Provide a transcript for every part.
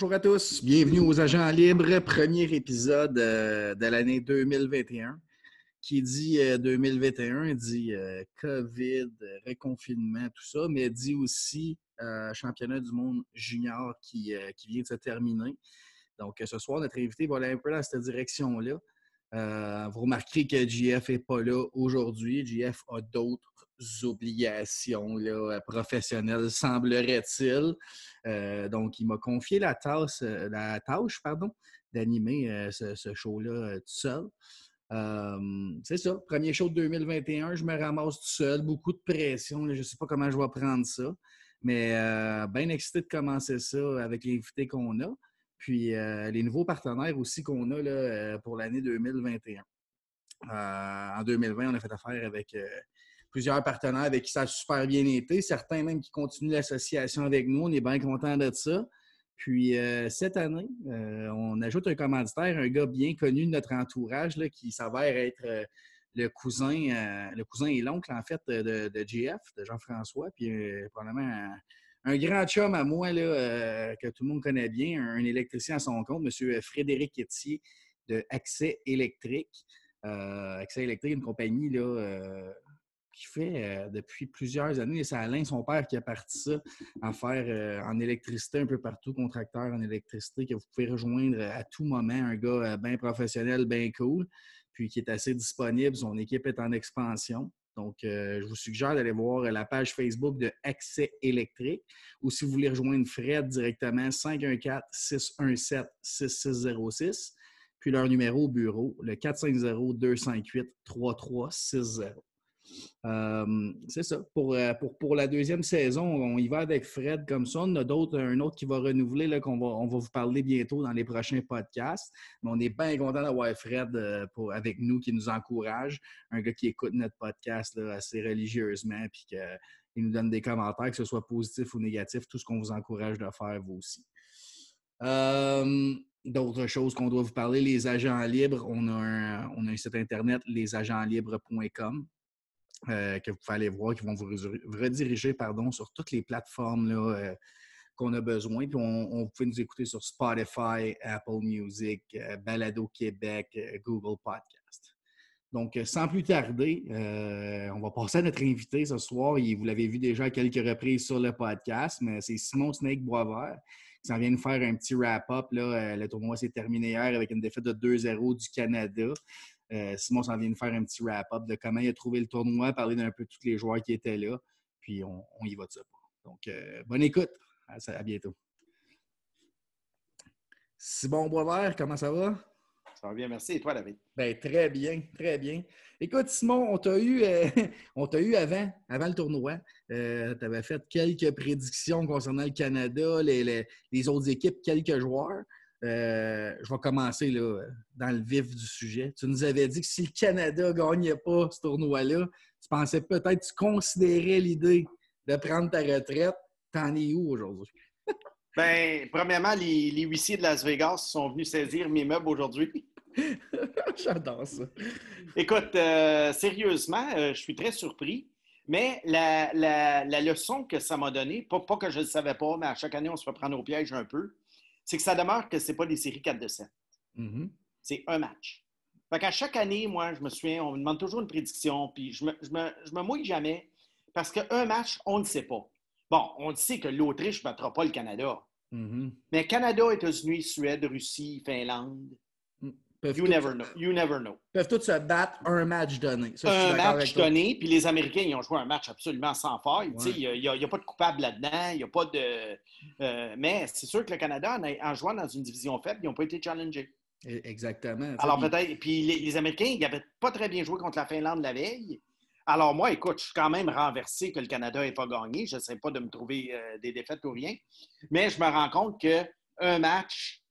Bonjour à tous, bienvenue aux Agents Libres, premier épisode euh, de l'année 2021. Qui dit 2021 euh, dit euh, COVID, reconfinement, tout ça, mais dit aussi championnat du monde junior qui, qui, vient de se terminer. Donc, ce soir, notre invité va aller un peu dans cette direction-là. vous remarquerez que JF n'est pas là aujourd'hui. JF a d'autres obligations là, professionnelles, semblerait-il. Euh, donc, il m'a confié la tâche, euh, la tâche d'animer euh, ce, show-là tout seul. c'est ça, premier show de 2021, je me ramasse tout seul, beaucoup de pression, je ne sais pas comment je vais prendre ça, mais bien excité de commencer ça avec l'invité qu'on a, puis les nouveaux partenaires aussi qu'on a là, pour l'année 2021. en 2020, on a fait affaire avec plusieurs partenaires avec qui ça a super bien été, certains même qui continuent l'association avec nous. On est bien contents de ça. Puis euh, cette année, euh, on ajoute un commanditaire, un gars bien connu de notre entourage là, qui s'avère être euh, le cousin, le cousin et l'oncle en fait de, de JF, de Jean-François, puis probablement un, grand chum à moi là, que tout le monde connaît bien, un électricien à son compte, M. Frédéric Etier de Accès électrique. Accès électrique, une compagnie là, qui fait euh, depuis plusieurs années. C'est Alain, son père, qui a parti ça en faire euh, en électricité un peu partout, contracteur en électricité, que vous pouvez rejoindre à tout moment. Un gars euh, bien professionnel, bien cool, puis qui est assez disponible. Son équipe est en expansion. Donc, je vous suggère d'aller voir la page Facebook de Accès électrique ou si vous voulez rejoindre Fred directement, 514-617-6606. Puis leur numéro au bureau, le 450-258-3360 c'est ça. Euh, pour, pour, la deuxième saison, on y va avec Fred comme ça. On a d'autres, un autre qui va renouveler, qu'on va, on va vous parler bientôt dans les prochains podcasts. Mais on est bien content d'avoir Fred euh, pour, avec nous, qui nous encourage. Un gars qui écoute notre podcast assez religieusement, puis qui nous donne des commentaires, que ce soit positif ou négatif, tout ce qu'on vous encourage de faire, vous aussi. D'autres choses qu'on doit vous parler, les agents libres, on a un, on a un site internet, lesagentlibres.com. Euh, que vous pouvez aller voir, qui vont vous rediriger pardon, sur toutes les plateformes euh, qu'on a besoin. Puis on, peut nous écouter sur Spotify, Apple Music, euh, Balado Québec, Google Podcast. Donc, sans plus tarder, on va passer à notre invité ce soir. vous l'avez vu déjà à quelques reprises sur le podcast, mais c'est Simon Snake Boisvert qui s'en vient nous faire un petit wrap-up. le tournoi s'est terminé hier avec une défaite de 2-0 du Canada. Euh, Simon s'en vient de faire un petit wrap-up de comment il a trouvé le tournoi, parler d'un peu de tous les joueurs qui étaient là. Puis on, y va de ça. Donc, euh, bonne écoute. À, bientôt. Simon Boisvert, comment ça va? Ça va bien, merci. Et toi, David? Ben, très bien, très bien. Écoute, Simon, on t'a eu, euh, eu avant, avant le tournoi. tu avais fait quelques prédictions concernant le Canada, les autres équipes, quelques joueurs. Euh, je vais commencer là, dans le vif du sujet. Tu nous avais dit que si le Canada ne gagnait pas ce tournoi-là, tu pensais peut-être, tu considérais l'idée de prendre ta retraite. T'en es où aujourd'hui? Bien, premièrement, les, huissiers de Las Vegas sont venus saisir mes meubles aujourd'hui. J'adore ça. Écoute, euh, sérieusement, euh, je suis très surpris. Mais la, leçon que ça m'a donnée, pas, pas que je ne le savais pas, mais à chaque année, on se fait prendre au piège un peu, c'est que ça demeure que ce n'est pas des séries 4 de 7. Mm-hmm. C'est un match. Fait qu'à chaque année, moi, je me souviens, on me demande toujours une prédiction, puis je me, je me, mouille jamais parce qu'un match, on ne sait pas. Bon, on sait que l'Autriche ne battra pas le Canada. Mm-hmm. Mais Canada, États-Unis, Suède, Russie, Finlande, you never know. You never know. Peuvent tous se battre un match donné. un match donné, puis les Américains, ils ont joué un match absolument sans faille. Il n'y a, pas de coupable là-dedans, il n'y a pas de. Euh, mais c'est sûr que le Canada, en, jouant dans une division faible, ils n'ont pas été challengés. E, exactement. Alors peut-être. Puis les, Américains, ils n'avaient pas très bien joué contre la Finlande la veille. Alors moi, écoute, je suis quand même renversé que le Canada n'ait pas gagné. Je ne sais pas de me trouver euh, des défaites ou rien. Mais je me rends compte qu'un match,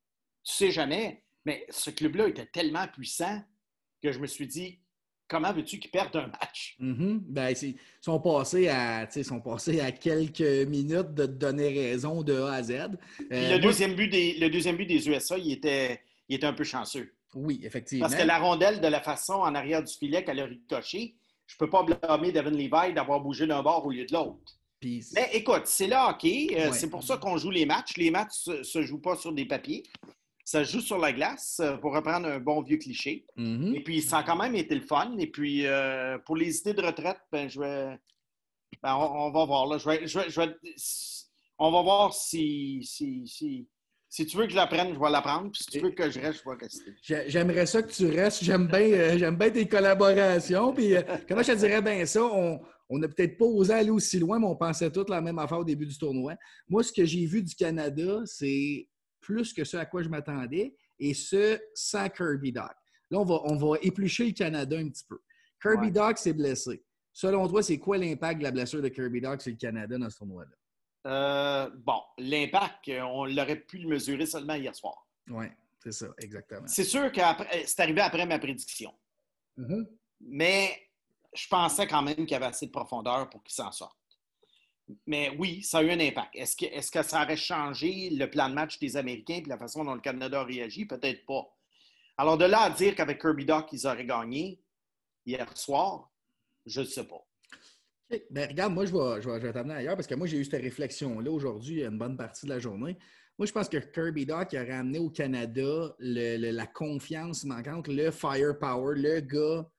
tu sais jamais. Mais ce club-là était tellement puissant que je me suis dit, comment veux-tu qu'ils perdent un match? Mm-hmm. ben, ils, sont passés à, sont passés à quelques minutes de te donner raison de A à Z. Euh, le, deuxième but des, le deuxième but des USA, il était, il était un peu chanceux. Oui, effectivement. Parce que la rondelle, de la façon en arrière du filet qu'elle a ricoché, je ne peux pas blâmer Devin Levi d'avoir bougé d'un bord au lieu de l'autre. Mais écoute, c'est hockey. Euh, c'est pour ça qu'on joue les matchs. Les matchs ne se, jouent pas sur des papiers. Ça se joue sur la glace, euh, pour reprendre un bon vieux cliché. Mm-hmm. Et puis, ça a quand même été le fun. Et puis, euh, pour les idées de retraite, ben, je vais. Ben, on, va voir. Là. On va voir si, si, si, tu veux que je la prenne, je vais la prendre. Puis si tu veux que je reste, je vais rester. J'aimerais ça que tu restes. J'aime bien, j'aime bien tes collaborations. Puis, comment je te dirais bien ça? On, on n'a peut-être pas osé aller aussi loin, mais on pensait toutes la même affaire au début du tournoi. Moi, ce que j'ai vu du Canada, c'est plus que ce à quoi je m'attendais, et ce, sans Kirby Doc. Là, on va, on va éplucher le Canada un petit peu. Kirby Doc s'est blessé. Selon toi, c'est quoi l'impact de la blessure de Kirby Doc sur le Canada dans ce tournoi-là? Euh, bon, l'impact, on l'aurait pu le mesurer seulement hier soir. Oui, c'est ça, exactement. C'est sûr que c'est arrivé après ma prédiction. Mm-hmm. Mais je pensais quand même qu'il y avait assez de profondeur pour qu'il s'en sorte. Mais oui, ça a eu un impact. Est-ce que, est que, ça aurait changé le plan de match des Américains et la façon dont le Canada réagi? Peut-être pas. Alors, de là à dire qu'avec Kirby Doc, ils auraient gagné hier soir, je ne sais pas. Ben, regarde, moi, je vais, je vais, t'amener ailleurs parce que moi, j'ai eu cette réflexion-là aujourd'hui, une bonne partie de la journée. Moi, je pense que Kirby Doc aurait amené au Canada la confiance manquante, le firepower, le gars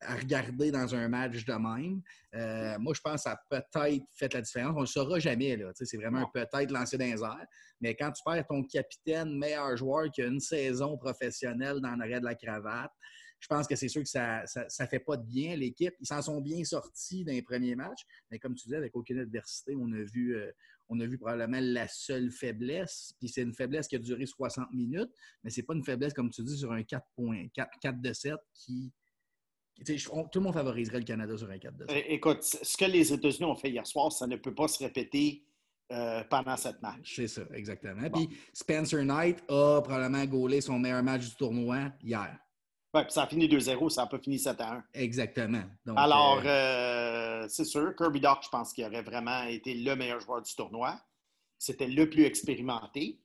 à regarder dans un match de même. Euh, moi, je pense que ça a peut-être fait la différence. On ne le saura jamais. C'est vraiment un peut-être lancé dans les airs. Mais quand tu perds ton capitaine, meilleur joueur qui a une saison professionnelle dans l'arrêt de la cravate, je pense que c'est sûr que ça ne fait pas de bien à l'équipe. Ils s'en sont bien sortis dans les premiers matchs. Mais comme tu dis, avec aucune adversité, on a vu, euh, on a vu probablement la seule faiblesse. Puis c'est une faiblesse qui a duré 60 minutes. Mais ce n'est pas une faiblesse, comme tu dis, sur un 4, 4 de 7 qui tout le monde favoriserait le Canada sur un 4 de Écoute, ce que les États-Unis ont fait hier soir, ça ne peut pas se répéter euh, pendant cette match. C'est ça, exactement. Puis Spencer Knight a probablement gaulé son meilleur match du tournoi hier. Oui, puis ça a fini 2-0, ça n'a pas fini 7-1. Exactement. Alors, euh, euh, c'est sûr, Kirby Doc, je pense qu'il aurait vraiment été le meilleur joueur du tournoi. C'était le plus expérimenté.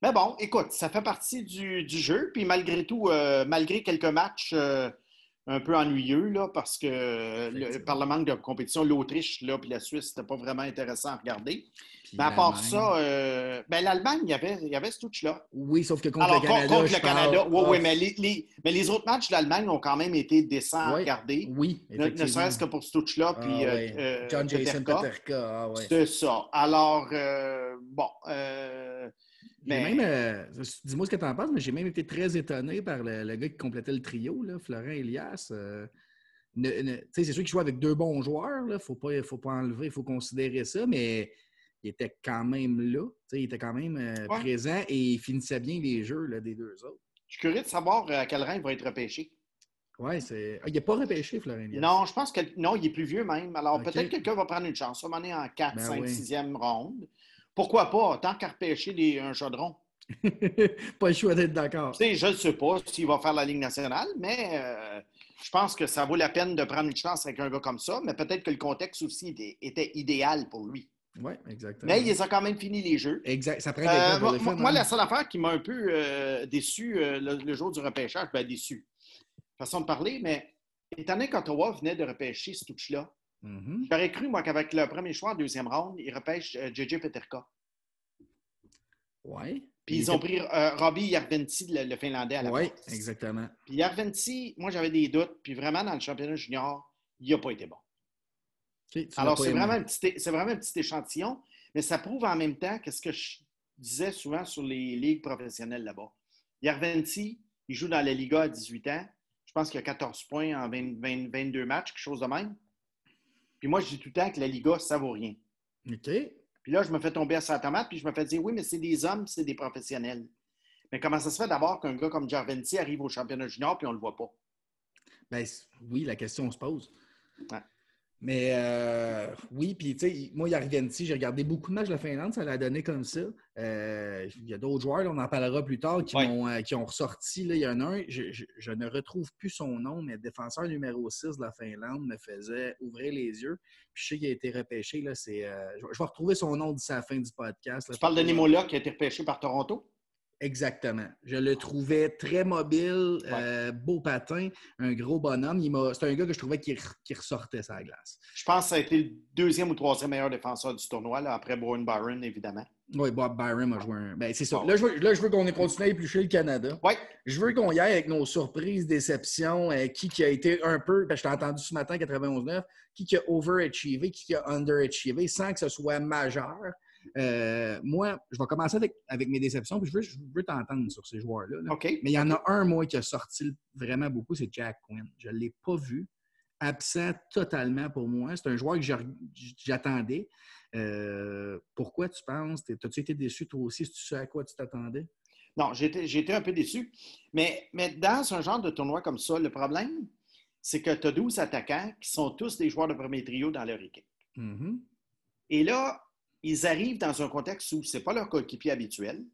Mais bon, écoute, ça fait partie du, jeu. Puis malgré tout, malgré quelques matchs un peu ennuyeux là, parce que par le manque de compétition, l'Autriche là, puis la Suisse, c'était pas vraiment intéressant à regarder. mais à part ça, euh, ben, l'Allemagne, il y avait, il y avait ce touch-là. Oui, sauf que contre le Canada. Contre le Canada, oui, oui, mais les, mais les autres matchs de l'Allemagne ont quand même été décents à regarder. Oui, ne, ne serait-ce que pour ce touch-là. Puis, ah, euh, euh, John Jason Peterka. Ah, C'est ça. Alors, bon. Même, euh, dis-moi ce que tu en penses, mais j'ai même été très étonné par le, gars qui complétait le trio, là, Florent Elias. Euh, c'est sûr qu'il joue avec deux bons joueurs, il ne faut pas, faut pas enlever, il faut considérer ça, mais il était quand même là, il était quand même euh, présent et il finissait bien les jeux là, des deux autres. Je suis curieux de savoir à quel rang il va être repêché. Oui, c'est. Ah, il n'est pas repêché, Florent Elias. Non, je pense que. Non, il est plus vieux même. Alors peut-être que quelqu'un va prendre une chance. On est en 4, 5, 6e ronde. Pourquoi pas, tant qu'à repêcher un chaudron? pas le choix d'être d'accord. je ne sais pas s'il va faire la Ligue nationale, mais euh, je pense que ça vaut la peine de prendre une chance avec un gars comme ça, mais peut-être que le contexte aussi était, idéal pour lui. Oui, exactement. Mais il a quand même fini les jeux. Exact. Ça prend euh, moi, moi, hein. la seule affaire qui m'a un peu euh, déçu le, jour du repêchage, ben déçu, façon de parler, mais étant donné qu'Ottawa venait de repêcher ce Mm-hmm. J'aurais cru, moi, qu'avec le premier choix en deuxième round, ils repêchent JJ euh, Peterka. Oui. Puis ils ont pris euh, Robbie Järventi, le, Finlandais, à la Oui, exactement. Puis Järventi, moi, j'avais des doutes. Puis vraiment, dans le championnat junior, il n'a pas été bon. Alors, c'est vraiment, un petit, vraiment un petit échantillon, mais ça prouve en même temps qu'est-ce que je disais souvent sur les ligues professionnelles là-bas. Järventi, il joue dans la Liga à 18 ans. Je pense qu'il a 14 points en 22 matchs, quelque chose de même. Puis moi, je dis tout le temps que la Liga, ça vaut rien. OK. Puis là, je me fais tomber à sa tomate, puis je me fais dire, oui, mais c'est des hommes, c'est des professionnels. Mais comment ça se fait d'abord qu'un gars comme Jarventi arrive au championnat junior, puis on ne le voit pas? Bien, oui, la question se pose. Ouais. Mais euh, oui, puis tu sais, moi, Yarventi, j'ai regardé beaucoup de matchs de la Finlande, ça l'a donné comme ça. Euh, il y a d'autres joueurs, on en parlera plus tard, qui, ont, euh, qui ont ressorti. Là, il y en a un, je, ne retrouve plus son nom, mais défenseur numéro 6 de la Finlande me faisait ouvrir les yeux. Puis je sais qu'il a été repêché. Là, c'est, je, vais retrouver son nom d'ici la fin du podcast. tu parles de qui a été repêché par Toronto? Exactement. Je le trouvais très mobile, euh, beau patin, un gros bonhomme. C'est un gars que je trouvais qui, ressortait sa glace. Je pense que ça a été le deuxième ou troisième meilleur défenseur du tournoi, là, après Bowen Byron, évidemment. Oui, Bob Byron a joué un. Ben, c'est ça. Là, je veux, veux qu'on ait continué à éplucher le Canada. Oui. Je veux qu'on y aille avec nos surprises, déceptions, euh, qui, qui a été un peu. Ben, je t'ai entendu ce matin, 91-9, qui, qui a overachievé, qui, qui a underachievé, sans que ce soit majeur. Euh, moi, je vais commencer avec, mes déceptions, puis je veux, je veux t'entendre sur ces joueurs-là. Mais il y en a un, moi, qui a sorti vraiment beaucoup, c'est Jack Quinn. Je ne l'ai pas vu. Absent totalement pour moi. C'est un joueur que j'attendais. Euh, pourquoi tu penses? As-tu été déçu toi aussi? tu sais à quoi tu t'attendais? Non, j'ai été un peu déçu. Mais, mais dans un genre de tournoi comme ça, le problème, c'est que tu as 12 attaquants qui sont tous des joueurs de premier trio dans leur équipe. Mm-hmm. Et là, ils arrivent dans un contexte où ce n'est pas leur coéquipier habituel,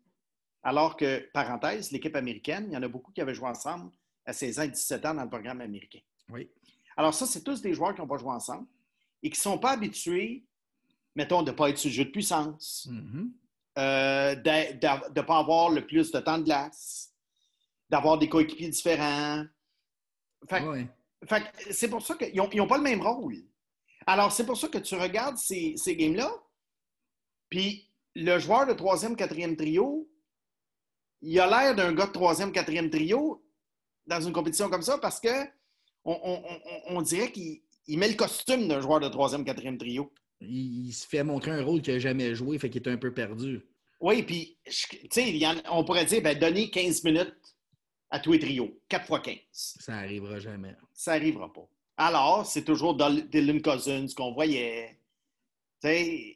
alors que, parenthèse, l'équipe américaine, il y en a beaucoup qui avaient joué ensemble à 16 ans et 17 ans dans le programme américain. Oui. Alors ça, c'est tous des joueurs qui n'ont pas joué ensemble et qui ne sont pas habitués, mettons, de ne pas être sur le jeu de puissance, mm-hmm. euh, de ne pas avoir le plus de temps de glace, d'avoir des coéquipiers différents. c'est pour ça qu'ils n'ont pas le même rôle. Alors, c'est pour ça que tu regardes ces, ces games-là, puis le joueur de troisième, quatrième trio, il a l'air d'un gars de troisième, quatrième trio dans une compétition comme ça parce que on, dirait qu'il met le costume d'un joueur de troisième, quatrième trio. Il, se fait montrer un rôle qu'il n'a jamais joué, fait qu'il est un peu perdu. Oui, puis, tu sais, on pourrait dire, ben, donner 15 minutes à tous les trios, 4 fois 15. Ça n'arrivera jamais. Ça n'arrivera pas. Alors, c'est toujours Dylan Cousins qu'on voyait. Tu sais,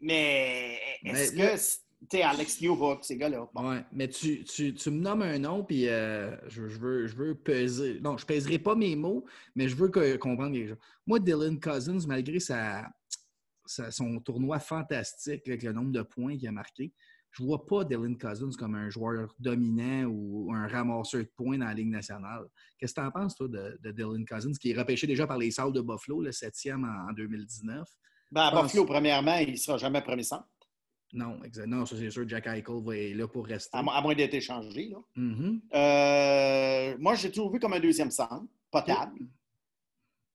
mais est-ce que tu es Alex Newhook, ces gars-là? Oui, mais tu, tu, tu, me nommes un nom, puis euh, je, je, veux, je veux peser. Non, je ne pèserai pas mes mots, mais je veux comprendre les gens. Moi, Dylan Cousins, malgré sa, son tournoi fantastique avec le nombre de points qu'il a marqué, je ne vois pas Dylan Cousins comme un joueur dominant ou un ramasseur de points dans la Ligue nationale. Qu'est-ce que tu en penses, toi, de, Dylan Cousins, qui est repêché déjà par les Salles de Buffalo, le septième en 2019? Ben, à Buffalo, premièrement, il ne sera jamais premier centre. Non, Non, ça c'est sûr, Jack Eichel va être là pour rester. À, moins d'être échangé. Là. Euh, moi, j'ai toujours vu comme un deuxième centre, potable.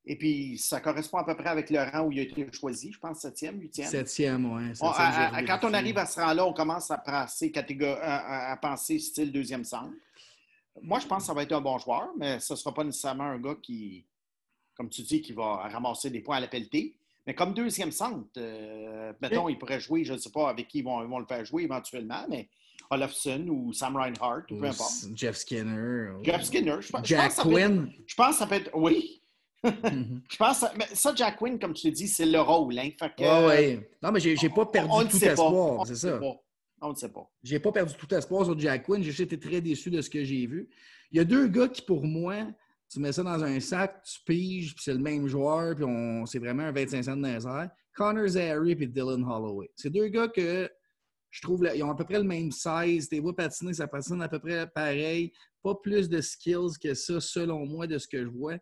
Et puis, ça correspond à peu près avec le rang où il a été choisi, je pense, septième, huitième. Septième, oui. Quand on arrive à ce rang-là, on commence à penser, à, à, penser style deuxième centre. Moi, je pense que ça va être un bon joueur, mais ce ne sera pas nécessairement un gars qui, comme tu dis, qui va ramasser des points à la pelletée. Mais comme deuxième centre, euh, mettons, il pourrait jouer, je ne sais pas avec qui ils vont, le faire jouer éventuellement, mais Olofsson ou Sam Reinhardt, ou, peu importe. Jeff Skinner. Jeff Skinner. Je, Jack Quinn. je pense que ça peut être. Oui. Mhm. je pense mais ça, Jack Quinn, comme tu te dis, c'est le rôle. Hein, oui. Non, mais j'ai pas perdu tout espoir. C'est ça. On ne sait pas. J'ai pas perdu tout espoir sur Jack Quinn. J'ai été très déçu de ce que j'ai vu. Il y a deux gars qui, pour moi, tu mets ça dans un sac, tu piges, puis c'est le même joueur, puis on, c'est vraiment un 25 cents de laser. Connor Zary et Dylan Holloway. C'est deux gars que je trouve, ils ont à peu près le même size. Tes vois patiner, ça patine à peu près pareil. Pas plus de skills que ça, selon moi, de ce que je vois.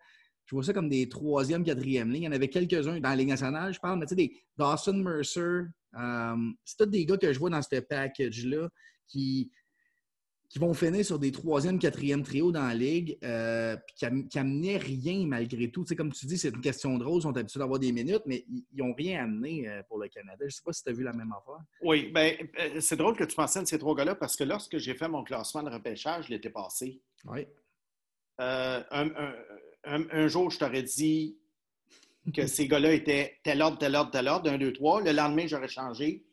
Je vois ça comme des troisième, quatrième lignes. Il y en avait quelques-uns dans la Ligue nationale, je parle, mais tu sais, des Dawson Mercer. Euh, c'est tous des gars que je vois dans ce package-là qui qui vont finir sur des troisième, quatrième trio dans la ligue, euh, qui, n'amenaient rien malgré tout. comme tu dis, c'est une question de rôle, ils sont habitués d'avoir des minutes, mais ils n'ont rien amené euh, pour le Canada. Je ne sais pas si tu as vu la même affaire. Oui, bien, euh, c'est drôle que tu mentionnes ces trois gars-là parce que lorsque j'ai fait mon classement de repêchage l'été passé, oui. un, jour, je t'aurais dit que ces gars-là étaient tel ordre, tel ordre, tel ordre, un, deux, trois. Le lendemain, j'aurais changé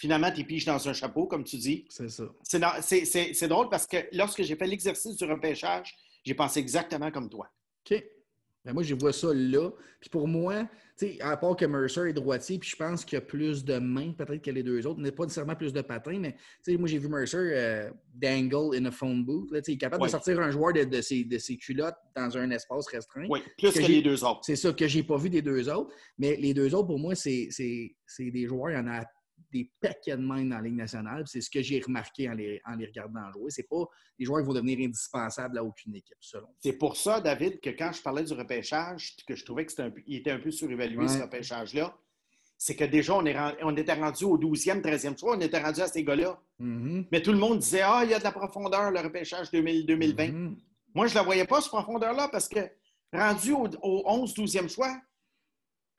finalement, tu piges dans un chapeau, comme tu dis. C'est ça. C'est drôle parce que lorsque j'ai fait l'exercice du repêchage, j'ai pensé exactement comme toi. OK. Ben moi, je vois ça là. Puis pour moi, à part que Mercer est droitier, puis je pense qu'il y a plus de mains peut-être que les deux autres. n'est pas nécessairement plus de patins, mais moi, j'ai vu Mercer euh, dangle in a phone booth. Là, il est capable de sortir un joueur de, ses, de, ses, culottes dans un espace restreint. Oui, plus que, les deux autres. C'est ça que j'ai pas vu des deux autres. Mais les deux autres, pour moi, c'est des joueurs, il y en a des paquets de mains dans la Ligue nationale. C'est ce que j'ai remarqué en les, en les regardant jouer. C'est pas des joueurs qui vont devenir indispensables à aucune équipe, selon C'est pour ça, David, que quand je parlais du repêchage, que je trouvais qu'il était un peu surévalué, ce repêchage-là, c'est que déjà, on, est on était rendu au 12e, 13e choix, on était rendu à ces gars-là. Mhm. Mais tout le monde disait Ah, il y a de la profondeur, le repêchage 2000, 2020. Mhm. Moi, je ne la voyais pas, cette profondeur-là, parce que rendu au, au 11, 12e choix,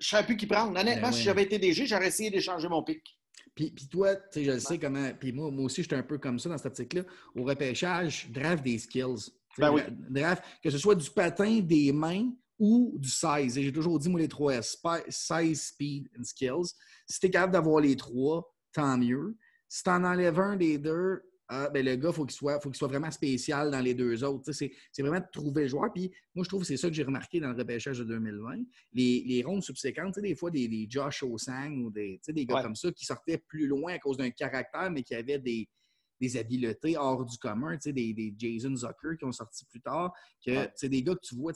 je ne savais plus qui prendre. Honnêtement, Ben si j'avais été DG, j'aurais essayé d'échanger mon pic. Puis, puis toi, tu sais, je le sais comment. Puis moi, moi aussi, j'étais un peu comme ça dans cette optique-là. Au repêchage, draft des skills. Ben oui. Draft, que ce soit du patin, des mains ou du size. Et J'ai toujours dit, moi, les trois S, size, speed and skills. Si tu es capable d'avoir les trois, tant mieux. Si tu en enlèves un des deux, ah, ben, le gars, il faut qu'il soit, faut qu'il soit vraiment spécial dans les deux autres. C'est c'est vraiment de trouver le joueur. Puis moi, je trouve que c'est ça que j'ai remarqué dans le repêchage de 2020. Les, les rondes subséquentes, des fois, des, des Josh Osang ou des, des gars Ouais. comme ça qui sortaient plus loin à cause d'un caractère, mais qui avaient des, des habiletés hors du commun, des, des Jason Zucker qui ont sorti plus tard, que Ouais. des gars que tu vois,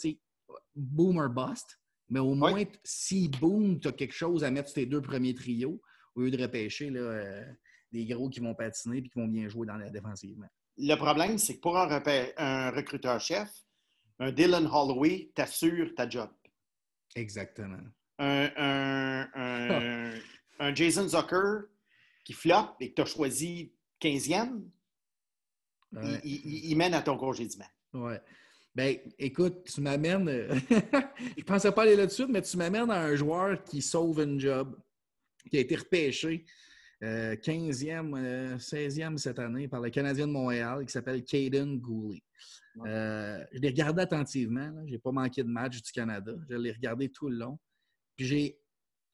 boomer bust, mais au moins, si boom, tu as quelque chose à mettre sur tes deux premiers trios, au lieu de repêcher là, euh, des gros qui vont patiner et qui vont bien jouer dans la défensivement. Le problème, c'est que pour un, recruteur-chef, un Dylan Holloway t'assure ta job. Exactement. Un, un- un- un Jason Zucker qui floppe et que tu as choisi 15e, Ouais. il, il- il mène à ton congédiement. Ouais. Ben, écoute, tu m'amènes. je pensais pas aller là-dessus, mais tu m'amènes à un joueur qui sauve une job, qui a été repêché euh, 15e, euh, 16e cette année par le Canadien de Montréal, qui s'appelle Caden Gooley. Euh, je l'ai regardé attentivement. Je n'ai pas manqué de match du Canada. Je l'ai regardé tout le long. Puis j'ai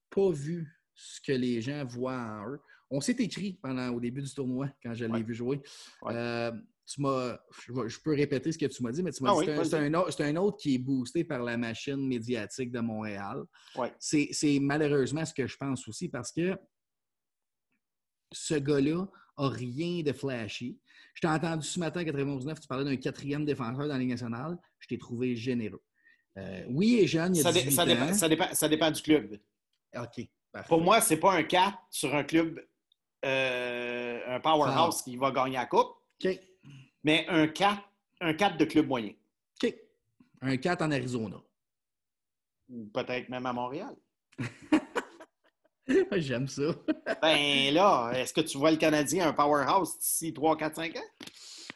pas vu ce que les gens voient en eux. On s'est écrit pendant au début du tournoi quand je l'ai Ouais. vu jouer. Ouais. Euh, tu m'as, je, peux répéter ce que tu m'as dit, mais tu m'as Ah dit oui, c'est un- autre- c'est un autre qui est boosté par la machine médiatique de Montréal. Ouais. C'est malheureusement ce que je pense aussi parce que ce gars-là a rien de flashy. Je t'ai entendu ce matin à 91.9, tu parlais d'un quatrième défenseur dans la Ligue nationale. Je t'ai trouvé généreux. Euh, oui, est jeune, il a Ça, dé- 18 ça dépend, ça dépend- ça dépend du club. OK, parfait. Pour moi, c'est pas un 4 sur un club, euh, un powerhouse qui va gagner la coupe, OK, mais un 4, un 4 de club moyen. OK. Un 4 en Arizona. Ou peut-être même à Montréal. J'aime ça. Ben là, est-ce que tu vois le Canadien un powerhouse d'ici 3, 4, 5 ans?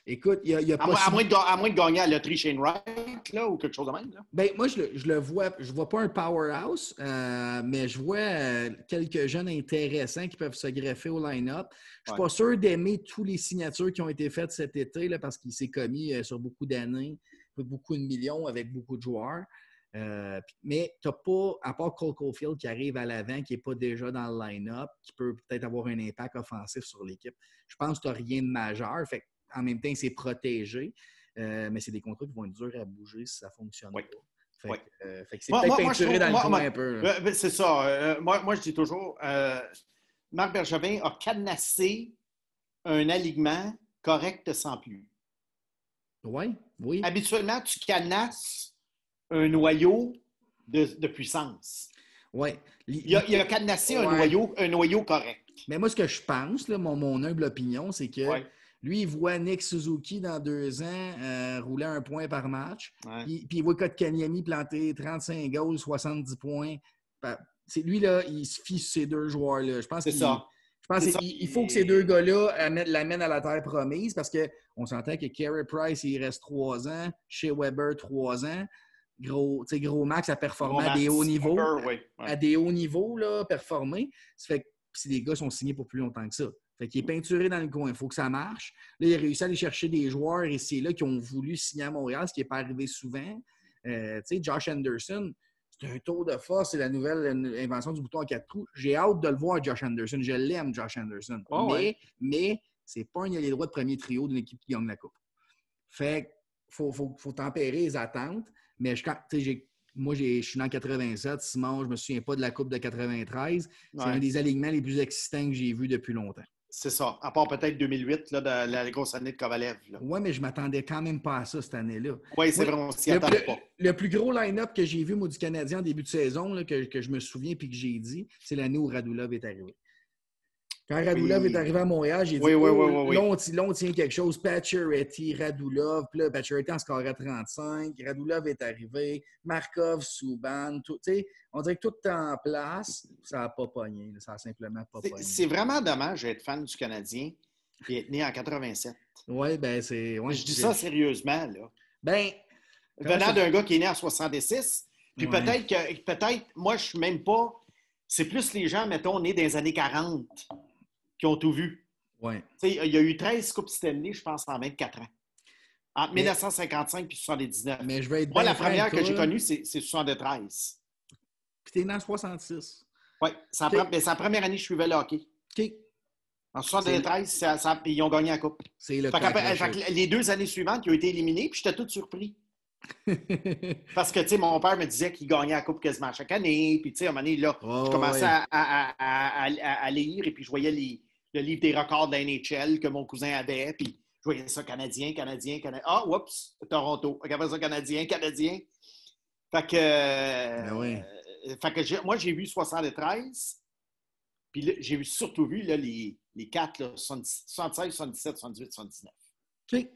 Écoute, il y a, y a À, moins- à possi- moins de, à moins de gagner à la loterie Shane Wright là, ou quelque chose de même. Là. Ben, moi, je le, je le vois, je vois pas un powerhouse, euh, mais je vois euh, quelques jeunes intéressants qui peuvent se greffer au line-up. Je suis Ouais. pas sûr d'aimer toutes les signatures qui ont été faites cet été, là, parce qu'il s'est commis euh, sur beaucoup d'années, beaucoup de millions avec beaucoup de joueurs. Euh, mais tu n'as pas, à part Cole Caulfield qui arrive à l'avant, qui n'est pas déjà dans le line-up, qui peut peut-être avoir un impact offensif sur l'équipe. Je pense que tu n'as rien de majeur. Fait en même temps, c'est protégé. Euh, mais c'est des contrats qui vont être durs à bouger si ça ne fonctionne Oui. pas. Fait, Oui. que, euh, fait que c'est peut-être peinturé dans moi- le coin un peu. Euh, c'est ça. Moi, moi, je dis toujours, Marc Bergevin a cadenassé un alignement correct sans plus. Oui, oui. Habituellement, tu cadenasses un noyau de, de puissance. ouais. Il a, il a cadenassé un, noyau, un noyau correct. Mais moi, ce que je pense, là, mon, mon humble opinion, c'est que Ouais. lui, il voit Nick Suzuki dans deux ans euh, rouler un point par match. Ouais. Puis, il voit Kotkaniemi planter 35 goals, 70 points. Pa- C'est lui, là, il se fie sur ces deux joueurs-là. Je pense C'est qu'il- ça. Je pense qu'il ça. il faut que ces deux gars-là amènent- l'amènent à la terre promise parce qu'on s'entend que Carey Price, il reste trois ans. Chez Weber, trois ans. Gros, gros max à performer à des hauts niveaux. Ouais. À des hauts niveaux, là, performer. Ça fait que si les gars sont signés pour plus longtemps que ça. Fait qu'il est peinturé dans le coin. Il faut que ça marche. Là, il a réussi à aller chercher des joueurs ici et là qui ont voulu signer à Montréal, ce qui n'est pas arrivé souvent. Euh, tu sais, Josh Anderson, c'est un tour de force, c'est la nouvelle invention du bouton à quatre trous. J'ai hâte de le voir, Josh Anderson. Je l'aime, Josh Anderson. Oh, mais ouais. mais c'est pas un les droits de premier trio d'une équipe qui gagne la Coupe. Fait qu'il faut, faut, faut tempérer les attentes. Mais je, quand- moi, je suis en 87. Simon, je me souviens pas de la Coupe de 93. C'est Ouais. un des alignements les plus excitants que j'ai vus depuis longtemps. C'est ça. À part peut-être 2008, là, de la grosse année de Kovalev. Oui, mais je m'attendais quand même pas à ça cette année-là. Oui, c'est vrai, on s'y attendait le- pas. le plus gros line-up que j'ai vu, moi, du Canadien en début de saison, là, que, que je me souviens puis que j'ai dit, c'est l'année où Radulov est arrivé. Quand Radulov est arrivé à Montréal, j'ai dit Oui, oui, oh, oui, oui, oui. Là, on, ti- là, on tient quelque chose. Pacioretty, Radulov. Puis là, Pacioretty en scorait 35. Radulov est arrivé. Markov, Souban. tout- tu sais, On dirait que tout est en place. Ça n'a pas pogné. Ça n'a simplement pas pogné. C'est vraiment dommage d'être fan du Canadien et être né en 87. Oui, ben c'est. ouais, je dis ça sérieusement, là. Ben, Venant d'un gars qui est né en 66, puis Ouais. peut-être que, peut-être, moi, je suis même pas. C'est plus les gens, mettons, nés dans les années 40 qui ont tout vu. ouais. Il y a eu 13 Coupes Stanley, je pense, en 24 ans. Entre Mais- 1955 et 79. Mais je vais être Moi, la première que j'ai connue, c'est c'est 73. Puis t'es né en 66. Oui, c'est la Ok. pre- mais c'est la première année que je suivais le hockey. OK. En 73, ça- ça- ils ont gagné la Coupe. C'est le Fait les deux années suivantes, ils ont été éliminés, puis j'étais tout surpris. Parce que, tu sais, mon père me disait qu'il gagnait la Coupe quasiment chaque année. Puis, tu sais, à un moment donné, là, Oh, je commençais ouais. à- à- à- à lire et puis je voyais les- le livre des records de la NHL que mon cousin avait. Puis, je voyais ça Canadien, Canadien, Canadien. Ah, oups, Toronto. Qu'après ça, Canadien, Canadien. Fait que. Ben oui. euh, fait que moi, j'ai vu 73. Puis j'ai surtout vu là, les, les quatre, là, 70 76, 77, 78, 79. OK.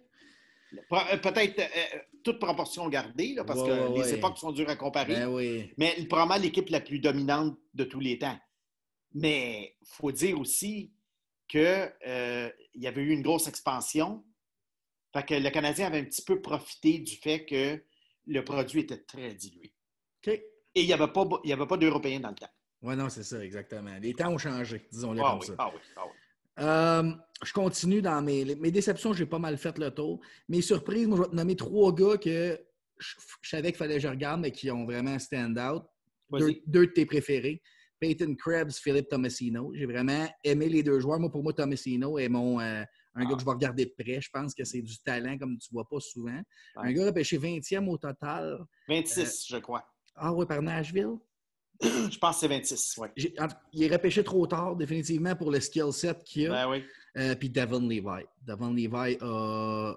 Pro- euh, Peut-être euh, toute proportion gardée, là, parce Ouais, que ouais, les époques sont dures à comparer. Ben oui. Mais probablement l'équipe la plus dominante de tous les temps. Mais il faut dire aussi qu'il y avait eu une grosse expansion. Fait que le Canadien avait un petit peu profité du fait que le produit était très dilué. Et il n'y avait pas, il y avait pas d'Européens dans le temps. Oui, non, c'est ça, exactement. Les temps ont changé, disons-le Ah comme oui, ça. ah oui, ah oui. Euh, je continue dans mes, mes déceptions, j'ai pas mal fait le tour. Mes surprises, moi, je vais te nommer trois gars que je, je savais qu'il fallait que je regarde, mais qui ont vraiment stand out. Deux, Vas-y. deux de tes préférés. Peyton Krebs, Philippe Tomasino. J'ai vraiment aimé les deux joueurs. Moi, pour moi, Tomasino est mon, euh, un gars que je vais regarder de près. Je pense que c'est du talent comme tu vois pas souvent. Un gars repêché 20e au total. 26, je crois. Ah oui, par Nashville? Je pense que c'est 26, oui. Il est repêché trop tard, définitivement, pour le skill set qu'il a. Ben oui. Euh, puis Devon Levi. Devon Levi a,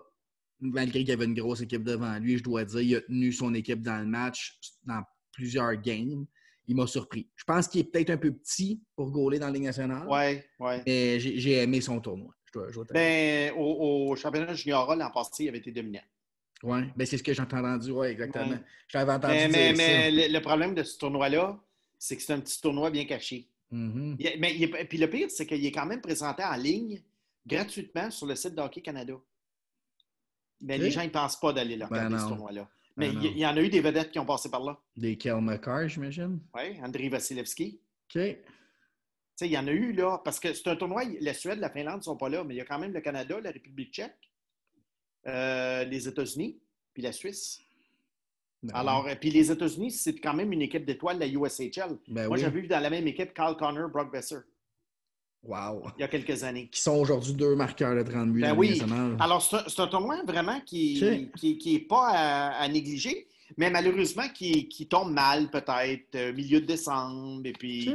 malgré qu'il y avait une grosse équipe devant lui, je dois dire, il a tenu son équipe dans le match dans plusieurs games. Il m'a surpris. Je pense qu'il est peut-être un peu petit pour gauler dans la Ligue nationale, Oui, oui. mais j'ai aimé son tournoi. Je dois, je dois t'avouer. Ben, au, au championnat junior l'an passé, il avait été dominant. Ouais, ben c'est ce que j'ai entendu, oui, exactement. Ouais. Je t'avais entendu Mais, dire mais, ça. mais le, le problème de ce tournoi-là, c'est que c'est un petit tournoi bien caché. Mhm. Il- mais il puis le pire, c'est qu'il est quand même présenté en ligne gratuitement sur le site d'Hockey Canada. Mais Ok. les gens ne pensent pas d'aller là, Ben regarder ce non. tournoi-là. Mais Ben il, y en a eu des vedettes qui ont passé par là. Des Kel McCarr, j'imagine. Oui, Andrei Vasilevski. OK. Tu sais, il y en a eu là, parce que c'est un tournoi, la Suède, la Finlande ne sont pas là, mais il y a quand même le Canada, la République tchèque, euh, les États-Unis, puis la Suisse. Ben Alors, euh, puis les États-Unis, c'est quand même une équipe d'étoiles, la USHL. Ben Moi, oui. j'avais vu dans la même équipe Carl Connor, Brock Besser, Wow. il y a quelques années. Qui sont aujourd'hui deux marqueurs de 30 buts Ben oui. Alors, c'est un, tournoi vraiment qui n'est qui, qui est pas à, à négliger, mais malheureusement qui, qui tombe mal peut-être, euh, milieu de décembre. Et puis, tu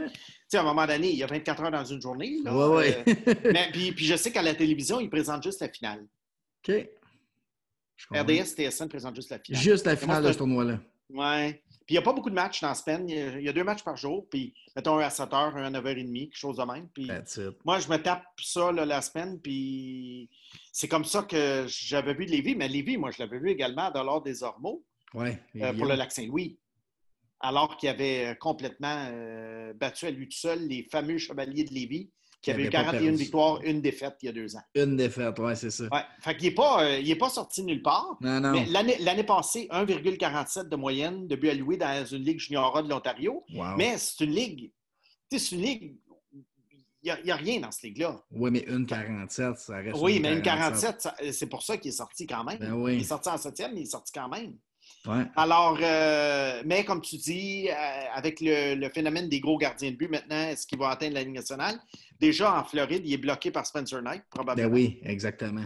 sais, à un moment donné, il y a 24 heures dans une journée. là, Ouais, ouais. euh, mais, puis, puis je sais qu'à la télévision, ils présentent juste la finale. OK. RDS, TSN présente juste la finale. Juste la finale de ce tournoi-là. Ouais. Puis il n'y a pas beaucoup de matchs dans la semaine. Il y a, deux matchs par jour. Puis mettons un à 7 h, un à 9h30, quelque chose de même. Puis moi, je me tape ça là, la semaine. Puis c'est comme ça que j'avais vu Lévis. Mais Lévis, moi, je l'avais vu également à Dollard des Ormeaux Ouais. euh, pour le lac Saint-Louis. Alors qu'il avait euh, complètement euh, battu à lui tout seul les fameux Chevaliers de Lévis qui avaient eu avaient pas 41 perdu. victoires, une défaite il y a deux ans. Une défaite, ouais, c'est ça. Ouais. Fait qu'il n'est pas, euh, pas sorti nulle part. Non, non. Mais l'année passée, 1,47 de moyenne de but alloué dans une ligue junior A de l'Ontario. Wow. Mais c'est une ligue, c'est une ligue, il n'y a, rien dans cette ligue-là. Oui, mais une 47, ça reste. Oui, mais une 47, ça- c'est pour ça qu'il est sorti quand même. Ben oui. Il est sorti en septième, mais il est sorti quand même. Ouais. Alors, euh, mais comme tu dis, euh, avec le, le phénomène des gros gardiens de but maintenant, est-ce qu'il va atteindre la Ligue nationale? Déjà, en Floride, il est bloqué par Spencer Knight, probablement. Ben oui, exactement.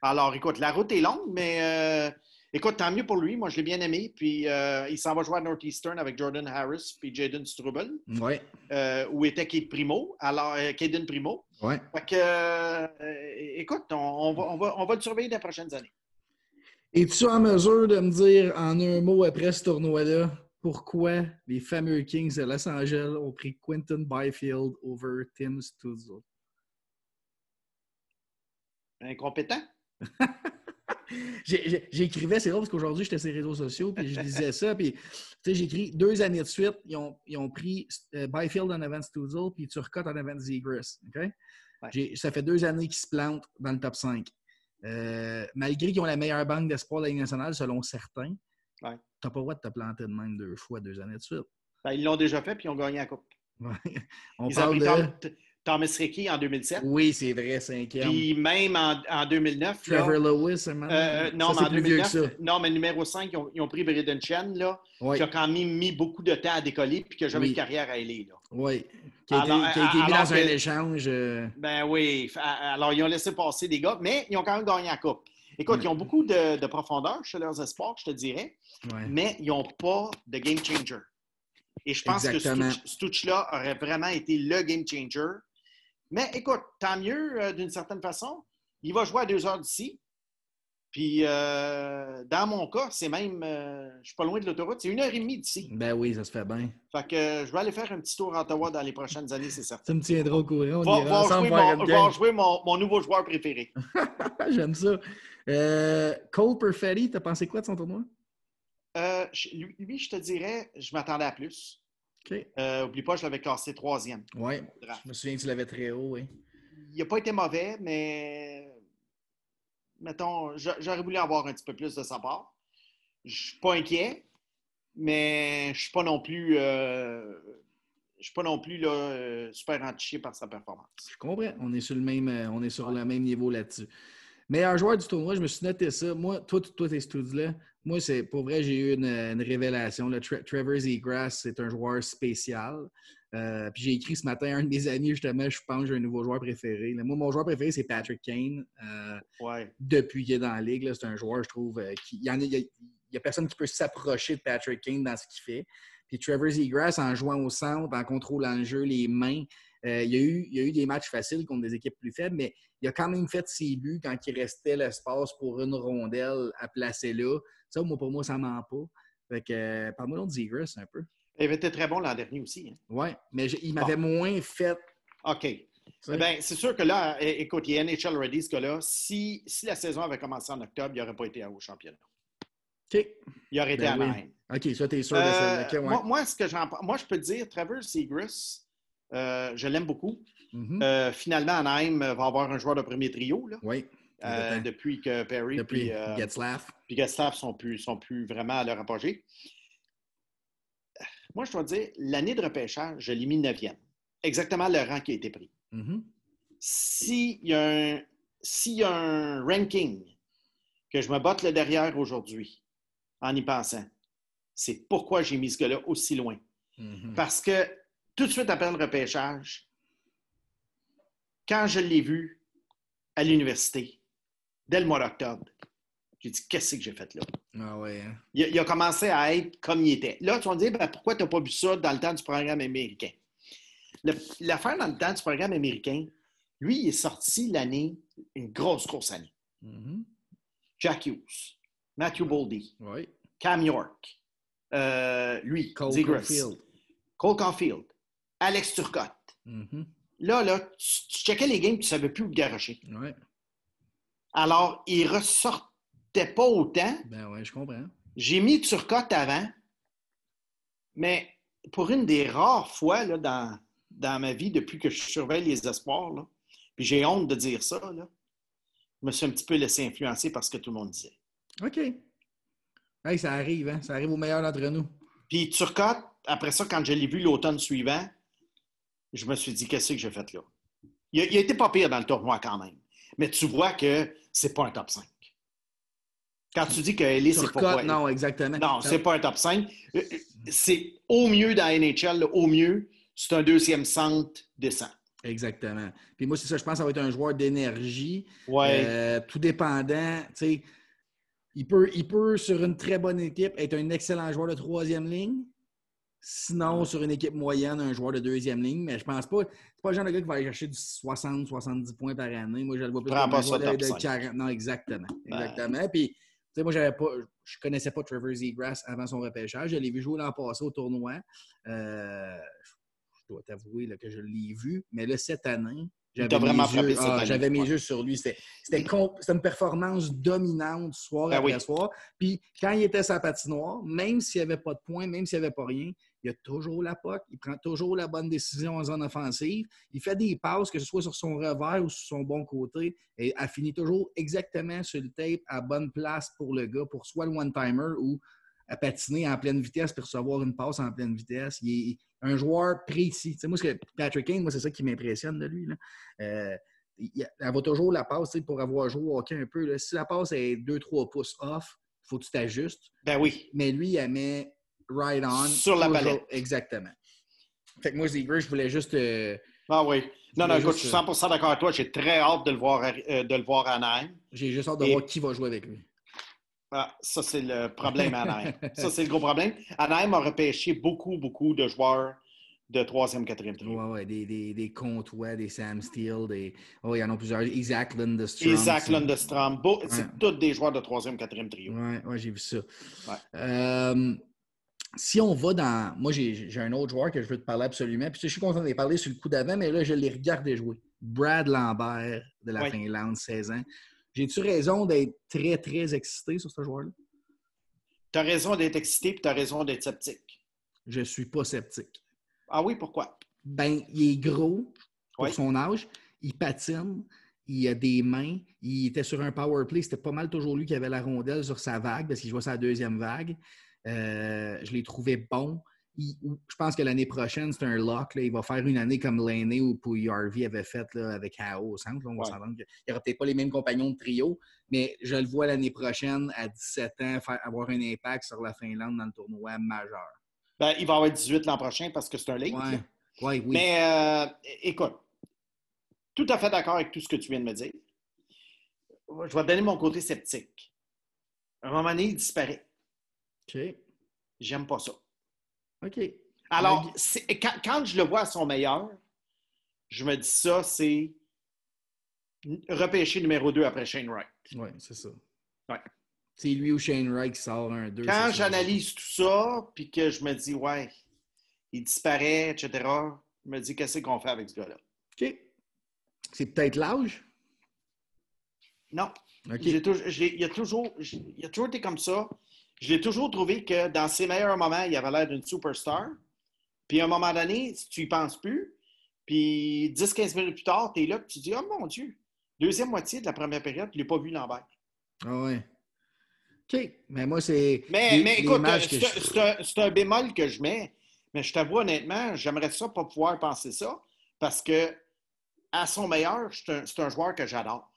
Alors, écoute, la route est longue, mais euh, écoute, tant mieux pour lui. Moi, je l'ai bien aimé. Puis, il s'en va jouer à Northeastern avec Jordan Harris puis Jaden Struble, euh, où était Kate Primo. Alors, Caden Primo. Ouais. Fait que, écoute, on, on va, on, va, on va le surveiller dans les prochaines années. Es-tu en mesure de me dire en un mot après ce tournoi-là pourquoi les fameux Kings de Los Angeles ont pris Quentin Byfield over Tim Stützle? Incompétent? J'écrivais, c'est drôle parce qu'aujourd'hui, j'étais sur les réseaux sociaux, puis je disais ça, puis j'écris deux années de suite, ils ont, ils ont pris euh, Byfield en avant Stuzel, puis Turcotte en avant Zegris. Ça fait deux années qu'ils se plantent dans le top 5. Euh, malgré qu'ils ont la meilleure banque d'espoir de la Ligue nationale, selon certains, tu n'as pas le droit de te planter de même deux fois, deux années de suite. Ben, ils l'ont déjà fait, puis ils ont gagné la Coupe. On parle de... Thomas Ricky en 2007. Oui, c'est vrai, cinquième. Puis même en, en 2009. Trevor Lewis, euh, euh, non, mais en 2009, non, mais numéro 5, ils ont, ils ont pris Braden Chen, là, qui a quand même mis beaucoup de temps à décoller puis qui n'a jamais eu de carrière à aller. Là. Oui. Qui a, été, qui a été mis dans un échange. Euh. Ben oui. Alors, ils ont laissé passer des gars, mais ils ont quand même gagné la Coupe. Écoute, ils ont beaucoup de, de, profondeur chez leurs espoirs, je te dirais, mais ils n'ont pas de game changer. Et je pense Exactement. que Stouch-là aurait vraiment été le game changer mais écoute, tant mieux euh, d'une certaine façon. Il va jouer à deux heures d'ici. Puis, euh, dans mon cas, c'est même, euh, je suis pas loin de l'autoroute, c'est une heure et demie d'ici. Ben oui, ça se fait bien. Fait que je vais aller faire un petit tour à Ottawa dans les prochaines années, c'est certain. Ça me tiendra au courant. On va, jouer, mon, va jouer mon, nouveau joueur préféré. J'aime ça. Cole Perfetti, t'as pensé quoi de son tournoi? lui, je te dirais, je m'attendais à plus. Euh, oublie pas, je l'avais classé troisième. Oui. Je me souviens que tu l'avais très haut, oui. Il n'a pas été mauvais, mais mettons, j'aurais voulu avoir un petit peu plus de sa part. Je ne suis pas inquiet, mais je ne suis pas non plus. Euh, je suis pas non plus là, euh, super entiché par sa performance. Je comprends. On est sur le même, on est sur le même niveau là-dessus. Meilleur joueur du tournoi, je me suis noté ça. Moi, toi, toi tes studios-là, moi, c'est pour vrai, j'ai eu une, révélation. Le Trevor Zegras, c'est un joueur spécial. Euh, puis j'ai écrit ce matin à un de mes amis, justement, je pense que j'ai un nouveau joueur préféré. moi, mon joueur préféré, c'est Patrick Kane. Euh, depuis qu'il est dans la ligue, c'est un joueur, je trouve, euh, qui, il n'y a, personne qui peut s'approcher de Patrick Kane dans ce qu'il fait. Puis Trevor Zegras, en jouant au centre, en contrôlant le jeu, les mains, il, y a eu, il y a eu des matchs faciles contre des équipes plus faibles, mais il a quand même fait ses buts quand il restait l'espace pour une rondelle à placer là. Ça, moi, pour moi, ça ment pas. Fait que, euh, parle-moi de Zegras un peu. Il avait été très bon l'an dernier aussi. Hein. Oui, mais il m'avait moins fait. OK. Ben, c'est sûr que là, écoute, il est NHL ready, ce gars-là. Si, si la saison avait commencé en octobre, il n'aurait pas été au championnat. OK. Il aurait été ben à OK, ça, tu es sûr de ça. Euh, moi, ce que moi, je peux te dire, Trevor Seagrass, euh, je l'aime beaucoup. Mm-hmm. finalement, Anaheim va avoir un joueur de premier trio. Là. Oui. Euh, depuis que Perry depuis puis, euh, Getzlaff. sont plus, sont plus vraiment à leur apogée. Moi, je dois dire, l'année de repêchage, je l'ai mis neuvième. Exactement le rang qui a été pris. Mm-hmm. S'il y, y, a un ranking que je me botte le derrière aujourd'hui, en y pensant, c'est pourquoi j'ai mis ce gars-là aussi loin. Mm-hmm. Parce que tout de suite après le repêchage, quand je l'ai vu à l'université, dès le mois d'octobre. J'ai dit, qu'est-ce que j'ai fait là? Ah ouais, hein? il, a, commencé à être comme il était. Là, tu vas me dire, ben, pourquoi tu n'as pas vu ça dans le temps du programme américain? L'affaire dans le temps du programme américain, lui, il est sorti l'année, une grosse, grosse année. Mm-hmm. Jack Hughes, Matthew Boldy, Cam York, euh, lui, Cole Caulfield. Cole Caulfield, Alex Turcotte. Mm-hmm. Là, là, tu, tu checkais les games, tu ne savais plus où te garocher. Ouais. Alors, il ne ressortait pas autant. Ben oui, je comprends. J'ai mis Turcotte avant, mais pour une des rares fois là, dans, dans ma vie, depuis que je surveille les espoirs, là, puis j'ai honte de dire ça, là, je me suis un petit peu laissé influencer par ce que tout le monde disait. OK. Hey, ça arrive, hein? Ça arrive au meilleur d'entre nous. Puis Turcotte, après ça, quand je l'ai vu l'automne suivant, je me suis dit, qu'est-ce que j'ai fait là? Il a, il a été pas pire dans le tournoi quand même. Mais tu vois que c'est pas un top 5. Quand tu dis que Ellie, c'est pas Non, exactement. Non, c'est pas un top 5. Euh, euh, c'est au mieux dans NHL, au mieux, c'est un deuxième centre décent. Exactement. Puis moi, c'est ça, je pense que ça va être un joueur d'énergie. Ouais. Euh, tout dépendant. Tu sais, il peut, il peut, sur une très bonne équipe, être un excellent joueur de troisième ligne. Sinon, sur une équipe moyenne, un joueur de deuxième ligne, mais je pense pas. C'est pas le genre de gars qui va aller chercher du 60-70 points par année. Moi, je le vois plus comme un joueur de, 40. Non, exactement. Exactement. Puis, tu sais, moi, j'avais pas, je connaissais pas Trevor Zegras avant son repêchage. Je l'ai vu jouer l'an passé au tournoi. Euh, je dois t'avouer que je l'ai vu. Mais là, cette année, J'avais vraiment mes frappé ah, j'avais mes yeux sur lui. C'était une performance dominante soir Ben après oui. soir. Puis quand il était sa patinoire, même s'il n'y avait pas de points, même s'il n'y avait pas rien, il a toujours la POC, il prend toujours la bonne décision en zone offensive. Il fait des passes, que ce soit sur son revers ou sur son bon côté, et elle finit toujours exactement sur le tape à bonne place pour le gars, pour soit le one-timer ou à patiner en pleine vitesse pour recevoir une passe en pleine vitesse. Il est un joueur précis. Tu sais, moi, ce que Patrick Kane, moi, c'est ça qui m'impressionne de lui. là. Euh, il- elle va toujours la passe pour avoir joué au hockey un peu. là. Si la passe est 2-3 pouces off, il faut que tu t'ajustes. Ben oui. Mais lui, elle met right on. Sur la palette. Exactement. Fait que moi, Ziegler, je voulais juste. euh, Ah oui. Non, non, écoute, je suis 100% d'accord avec toi. J'ai très hâte de le voir, à- euh, de le voir à Anaheim. J'ai juste hâte de Et- voir qui va jouer avec lui. Ah, ça, c'est le problème à Anaheim. ça, c'est le gros problème. Anaheim a repêché beaucoup, beaucoup de joueurs de troisième, quatrième trio. Ouais, ouais, des, des, des Comtois, des Sam Steele, des. Oh, il y en a plusieurs. Isaac Lundestrom. Isaac. Lundestrom, beau- c'est Ouais. tous des joueurs de troisième, quatrième trio. Ouais, ouais, j'ai vu ça. Ouais. Euh, si on va dans. Moi, j'ai un autre joueur que je veux te parler absolument. Puis je suis content de parler sur le coup d'avant, mais là, je l'ai regardé jouer. Brad Lambert de la. Finlande, 16 ans. J'ai-tu raison d'être très, très excité sur ce joueur-là? Tu as raison d'être excité et tu as raison d'être sceptique. Je suis pas sceptique. Ah oui, pourquoi? Ben, il est gros pour Oui. son âge. Il patine. Il a des mains. Il était sur un power play. C'était pas mal toujours lui qui avait la rondelle sur sa vague parce qu'il jouait sa deuxième vague. Euh, je l'ai trouvé bon. Il- je pense que l'année prochaine, c'est un lock. là. Il va faire une année comme l'année où Harvey avait fait là, avec AO au centre. là. On va Ouais. s'entendre qu'il n'y aura peut-être pas les mêmes compagnons de trio, mais je le vois l'année prochaine, à 17 ans, faire, avoir un impact sur la Finlande dans le tournoi majeur. Ben, il va avoir 18 l'an prochain parce que c'est un late. Ouais. Ouais, oui. Mais euh, écoute, tout à fait d'accord avec tout ce que tu viens de me dire. Je vais te donner mon côté sceptique. À un moment donné, il disparaît. OK. J'aime pas ça. OK. Alors, quand, quand je le vois à son meilleur, je me dis ça, c'est repêcher numéro 2 après Shane Wright. Oui, c'est ça. Ouais. C'est lui ou Shane Wright qui sort un 2. Quand j'analyse tout ça, puis que je me dis, ouais, il disparaît, etc., je me dis, qu'est-ce qu'on fait avec ce gars-là? OK. C'est peut-être l'âge? Non. OK. J'ai toujours- il, a toujours, il a toujours été comme ça. Je l'ai toujours trouvé que dans ses meilleurs moments, il avait l'air d'une superstar. Puis à un moment donné, si tu y penses plus, puis 10-15 minutes plus tard, tu es là, puis tu dis Oh mon Dieu, deuxième moitié de la première période, je ne l'ai pas vu Lambert. Ah ouais. OK. Mais moi, c'est. Mais, les- mais écoute, c'est je- un, bémol que je mets. Mais je t'avoue honnêtement, j'aimerais ça pas pouvoir penser ça parce que à son meilleur, c'est un, c'est un joueur que j'adore.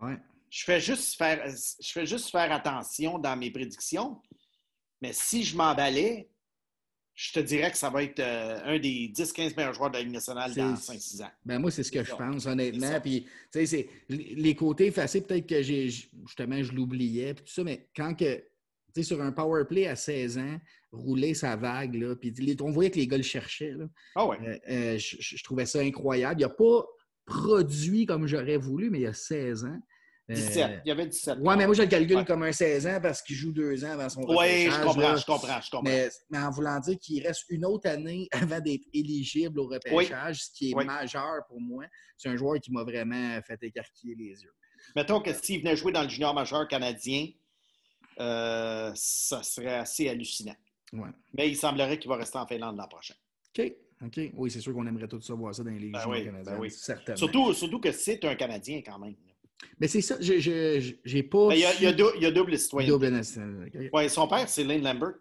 Ouais. Je fais, juste faire, je fais juste faire attention dans mes prédictions. Mais si je m'emballais, je te dirais que ça va être euh, un des 10-15 meilleurs joueurs de la Ligue nationale dans C'est- 5-6 ans. Ben moi, c'est ce que je pense, honnêtement. Puis, c'est les côtés effacés, peut-être que j'ai justement, je l'oubliais, tout ça, mais quand que, sur un power play à 16 ans, rouler sa vague, là, puis on voyait que les gars le cherchaient, là. Ah ouais. Euh, euh, je, je- trouvais ça incroyable. Il n'a pas produit comme j'aurais voulu, mais il a 16 ans. Euh, 17. Il y avait 17. Ouais, mais moi, je le calcule Ouais. comme un 16 ans parce qu'il joue deux ans avant son Oui, je comprends, là. je comprends, je comprends. Mais, mais en voulant dire qu'il reste une autre année avant d'être éligible au repêchage, ce qui est Oui. majeur pour moi. C'est un joueur qui m'a vraiment fait écarquiller les yeux. Mettons que s'il venait jouer dans le junior majeur canadien, euh, ça serait assez hallucinant. Ouais. Mais il semblerait qu'il va rester en Finlande l'an prochain. OK. OK. Oui, c'est sûr qu'on aimerait tout ça voir ça dans les Ben oui, canadiennes. ben oui. Certainement. Surtout, surtout que c'est un Canadien quand même. Mais c'est ça, je- je- j'ai pas. Il, y a, il y a su- dou- il y a double citoyenneté. double nationalité. OK, Ouais, son père, c'est Lane Lambert.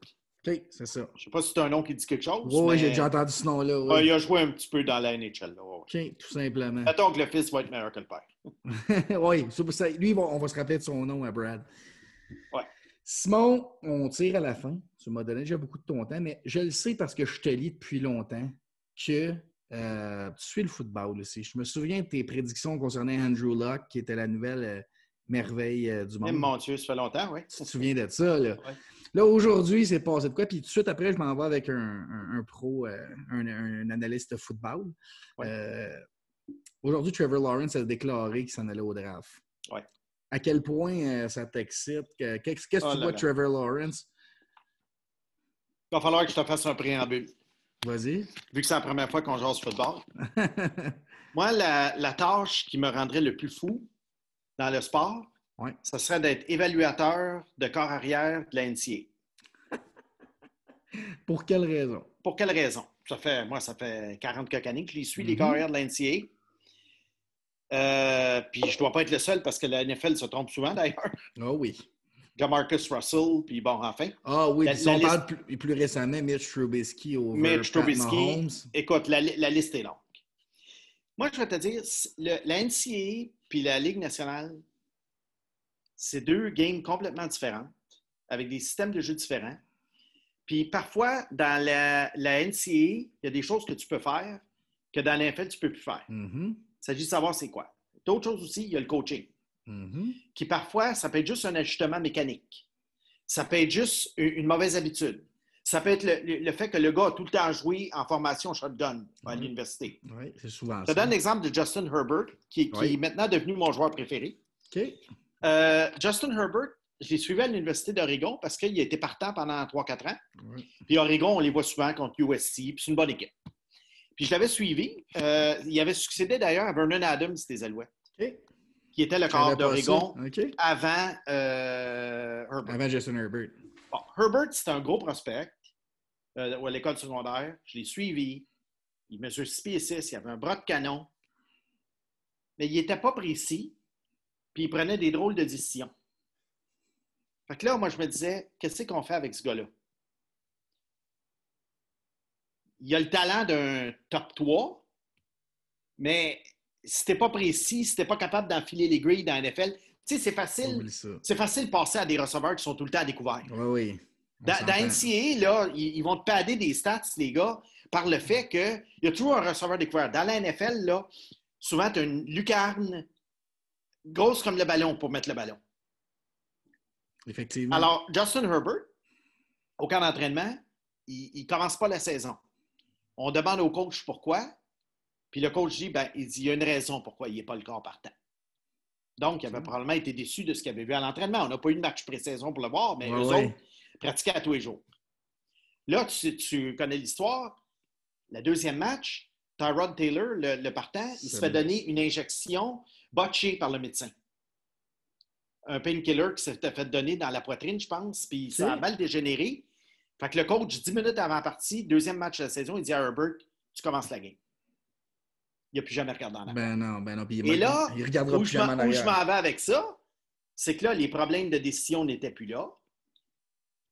OK, c'est ça. Je ne sais pas si c'est un nom qui dit quelque chose. Oui, mais- j'ai déjà entendu ce nom-là. Ouais, il a joué un petit peu dans la NHL. là. OK, tout simplement. Mettons que le fils va être meilleur que le père. oui, c'est pour ça- lui, on va se rappeler de son nom à Brad. Ouais. Simon, on tire à la fin. Tu m'as donné déjà beaucoup de ton temps, mais je le sais parce que je te lis depuis longtemps que euh, tu suis le football aussi. Je me souviens de tes prédictions concernant Andrew Luck, qui était la nouvelle euh, merveille euh, du Même monde. mon Dieu, ça fait longtemps, oui. Tu te souviens de ça, là? Ouais. Là, aujourd'hui, c'est passé de quoi? Puis tout de suite après, je m'en vais avec un, un- un pro, un, un analyste de football. Ouais. Aujourd'hui, Trevor Lawrence a déclaré qu'il s'en allait au draft. Ouais. À quel point ça t'excite? Que- Qu'est-ce que Oh tu là vois. Trevor Lawrence? Il va falloir que je te fasse un préambule. Vas-y. Vu que c'est la première fois qu'on joue au football. Moi, la, la, tâche qui me rendrait le plus fou dans le sport, ouais. ce serait d'être évaluateur de corps arrière de la NCA. Pour quelle raison? Pour quelle raison? Ça fait, moi, ça fait 40 quelques années que je les suis, les corps arrière de la NCA. Euh, puis je ne dois pas être le seul parce que la NFL se trompe souvent d'ailleurs. Ah oui. Jamarcus Russell, puis bon, enfin. Ah oui, la, si on liste... parle plus, plus, récemment, Mitch Trubisky au Mitch Trubisky. Écoute, la, la, liste est longue. Moi, je vais te dire, le, la NCAA puis la Ligue nationale, c'est deux games complètement différentes, avec des systèmes de jeu différents. Puis parfois, dans la, la NCAA, il y a des choses que tu peux faire que dans l'NFL, tu ne peux plus faire. Mm -hmm. Il s'agit de savoir c'est quoi. D'autres choses aussi, il y a le coaching. Mm -hmm. Qui parfois, ça peut être juste un ajustement mécanique. Ça peut être juste une mauvaise habitude. Ça peut être le, le, fait que le gars a tout le temps joué en formation shotgun à Oui. l'université. Oui, c'est souvent Je ça. te donne l'exemple de Justin Herbert, qui, qui Oui. est maintenant devenu mon joueur préféré. Euh, Justin Herbert, je l'ai suivi à l'Université d'Oregon parce qu'il a été partant pendant 3-4 ans. Oui. Puis Oregon, on les voit souvent contre USC, puis c'est une bonne équipe. Puis je l'avais suivi. Euh, il avait succédé d'ailleurs à Vernon Adams des Alouettes. Qui était le corps d'Oregon avant euh, Herbert. Avant Justin Herbert. Bon, Herbert, c'est un gros prospect euh, à l'école secondaire. Je l'ai suivi. Il mesure 6 pieds 6, il avait un bras de canon. Mais il n'était pas précis, puis il prenait des drôles de décisions. Fait que là, moi, je me disais, qu'est-ce qu'on fait avec ce gars-là? Il a le talent d'un top 3, mais si t'es pas précis, si t'es pas capable d'enfiler les grilles dans la NFL, tu sais, c'est facile. C'est facile de passer à des receveurs qui sont tout le temps à découvert. Oui, oui. On Dans, dans NCAA, là, ils, ils vont te padder des stats, les gars, par le fait qu'il y a toujours un receveur découvert. Dans la NFL, là, souvent, tu as une lucarne grosse comme le ballon pour mettre le ballon. Effectivement. Alors, Justin Herbert, au camp d'entraînement, il ne commence pas la saison. On demande au coach pourquoi. Puis le coach dit, ben, il dit, il y a une raison pourquoi il n'est pas le corps partant. Donc, il avait Ok. probablement été déçu de ce qu'il avait vu à l'entraînement. On n'a pas eu de match pré-saison pour le voir, mais Ouais, eux ouais. autres pratiquaient à tous les jours. Là, tu, tu connais l'histoire. Le deuxième match, Tyrod Taylor, le, le partant, il se fait donner une injection botchée par le médecin. Un painkiller qui s'était fait donner dans la poitrine, je pense, puis ça a mal dégénéré. Fait que le coach, 10 minutes avant la partie, deuxième match de la saison, il dit à Herbert, tu commences la game. Il n'a plus jamais regardé en arrière. Ben non, ben non. Puis il, Et là, il regardera Où plus je m'en jamais en où je m'en vais avec ça, c'est que là, les problèmes de décision n'étaient plus là.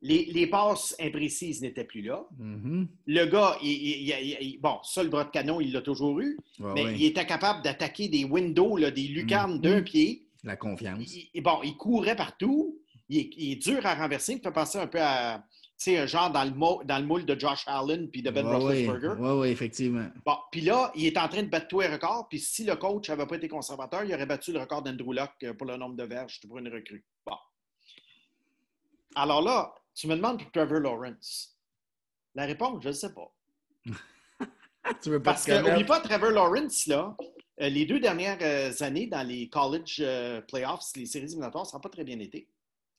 Les, les passes imprécises n'étaient plus là. Mhm. Le gars, il, il- il- il- bon, ça, le bras de canon, il l'a toujours eu, mais il était capable d'attaquer des windows, là, des lucarnes Mhm. d'un pied. La confiance. Bon, il courait partout. Il est, dur à renverser. Il me fait penser un peu à, sais, un genre dans le, mo- dans le moule de Josh Allen puis de Ben Ouais. Roethlisberger. Ouais, effectivement. Bon, puis là, il est en train de battre tous les records. Puis si le coach n'avait pas été conservateur, il aurait battu le record d'Andrew Luck euh, pour le nombre de verges pour une recrue. Bon. Alors là, tu me demandes pour Trevor Lawrence. La réponse, je ne sais pas. tu veux pas Parce que, connaître? oublie pas, Trevor Lawrence, là, euh, les deux dernières euh, années dans les college playoffs, les séries éliminatoires, ça n'a pas très bien été.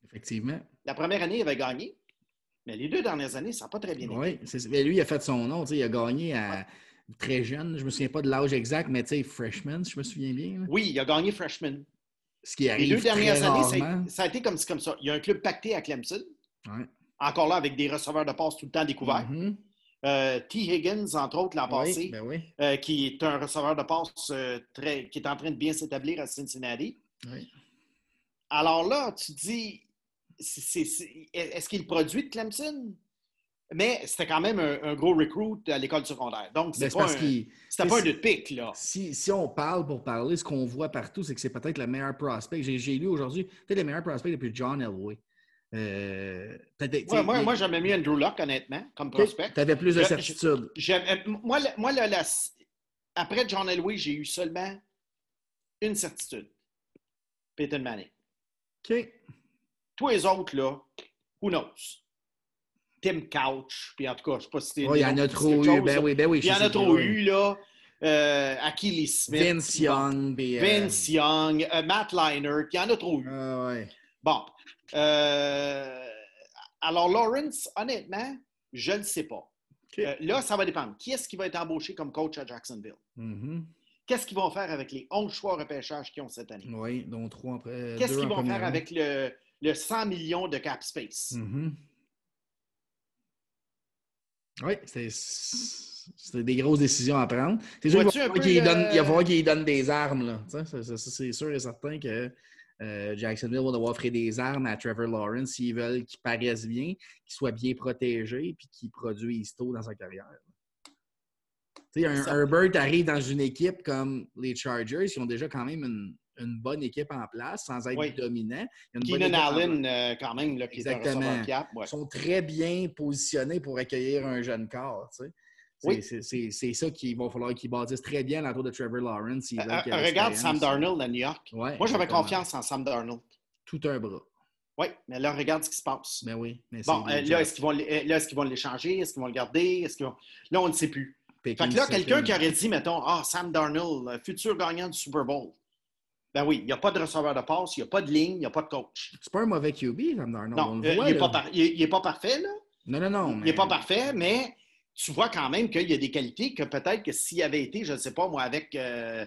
Effectivement. La première année, il avait gagné. Mais les deux dernières années, ça n'a pas très bien été. Oui, mais lui, il a fait son nom. Il a gagné à très jeune. Je ne me souviens pas de l'âge exact, mais tu sais, freshman, si je me souviens bien. là. Oui, il a gagné freshman. Ce qui Les arrive deux dernières très années, ça rarement. a, ça a été comme, comme ça. Il y a un club pacté à Clemson. Ouais. encore là avec des receveurs de passe tout le temps découverts. Mhm. Euh, T. Higgins, entre autres, l'an Oui, passé, ben oui. euh, qui est un receveur de passe euh, très, qui est en train de bien s'établir à Cincinnati. oui. Alors là, tu dis, est-ce qu'il produit de Clemson? Mais c'était quand même un, un gros recruit à l'école secondaire. Donc, c'est c'est pas un- c'était pas un de pic, là. Si, si on parle pour parler, ce qu'on voit partout, c'est que c'est peut-être le meilleur prospect. J'ai lu aujourd'hui, peut-être le meilleur prospect depuis John Elway. Euh, Ouais, moi, moi j'aimais mieux Andrew Luck, honnêtement, comme prospect. Tu avais plus de certitude. Euh, moi, moi la- après John Elway, j'ai eu seulement une certitude. Peyton Manning. OK. Tous les autres, là, who knows? Tim Couch, puis en tout cas, je ne sais pas si c'était. Ouais, il y en a trop eu. Ben oui, ben oui. Il y en a trop oui. eu, là. Euh, Achilles Smith. Vince Young. euh, Vince Young, euh, Matt Leinert, il y en a trop eu. Ah ouais. Bon. Euh, alors, Lawrence, honnêtement, je ne sais pas. Euh, là, ça va dépendre. Qui est-ce qui va être embauché comme coach à Jacksonville? Mhm. Qu'est-ce qu'ils vont faire avec les 11 choix repêchage qu'ils ont cette année? Oui, dont trois après. Qu'est-ce qu'ils vont faire avec le, le 100 millions de cap space? Mhm. Oui, c'est des grosses décisions à prendre. C'est sûr qu'il va falloir qu'il donne, des armes. là. C'est sûr et certain que euh, Jacksonville va devoir offrir des armes à Trevor Lawrence s'ils veulent qu'il paraisse bien, qu'il soit bien protégé et qu'il produise tôt dans sa carrière. Un Herbert arrive dans une équipe comme les Chargers, ils ont déjà quand même une, une bonne équipe en place sans être Oui. bonne Keenan Allen, euh, quand même, là, qui est Exactement. receveur cap. ouais. ils sont très bien positionnés pour accueillir un jeune corps. tu sais. C'est Oui. ça qu'il va falloir qu'ils bâtissent très bien l'entour de Trevor Lawrence. Euh, ait regarde Sam. Darnold à New York. Ouais, Moi, j'avais confiance en Sam Darnold. Tout un bras. Oui, mais là, regarde ce qui se passe. Ben oui. Mais Bon, euh, des là, est-ce qu'ils vont, euh, l'échanger? Est-ce qu'ils vont le garder? Est-ce vont... Là, on ne sait plus. Fait Pickens, que là, quelqu'un qui aurait dit, mettons, ah, Sam Darnold, euh, futur gagnant du Super Bowl. Ben oui, il n'y a pas de receveur de passe, il n'y a pas de ligne, il n'y a pas de coach. C'est pas un mauvais QB, Sam Darnold. on Non, le euh, voit, il n'est pas, par- pas parfait, là. Non, non, non. Il n'est pas parfait, mais tu vois quand même qu'il y a des qualités que peut-être que s'il avait été, je ne sais pas, moi, avec, euh,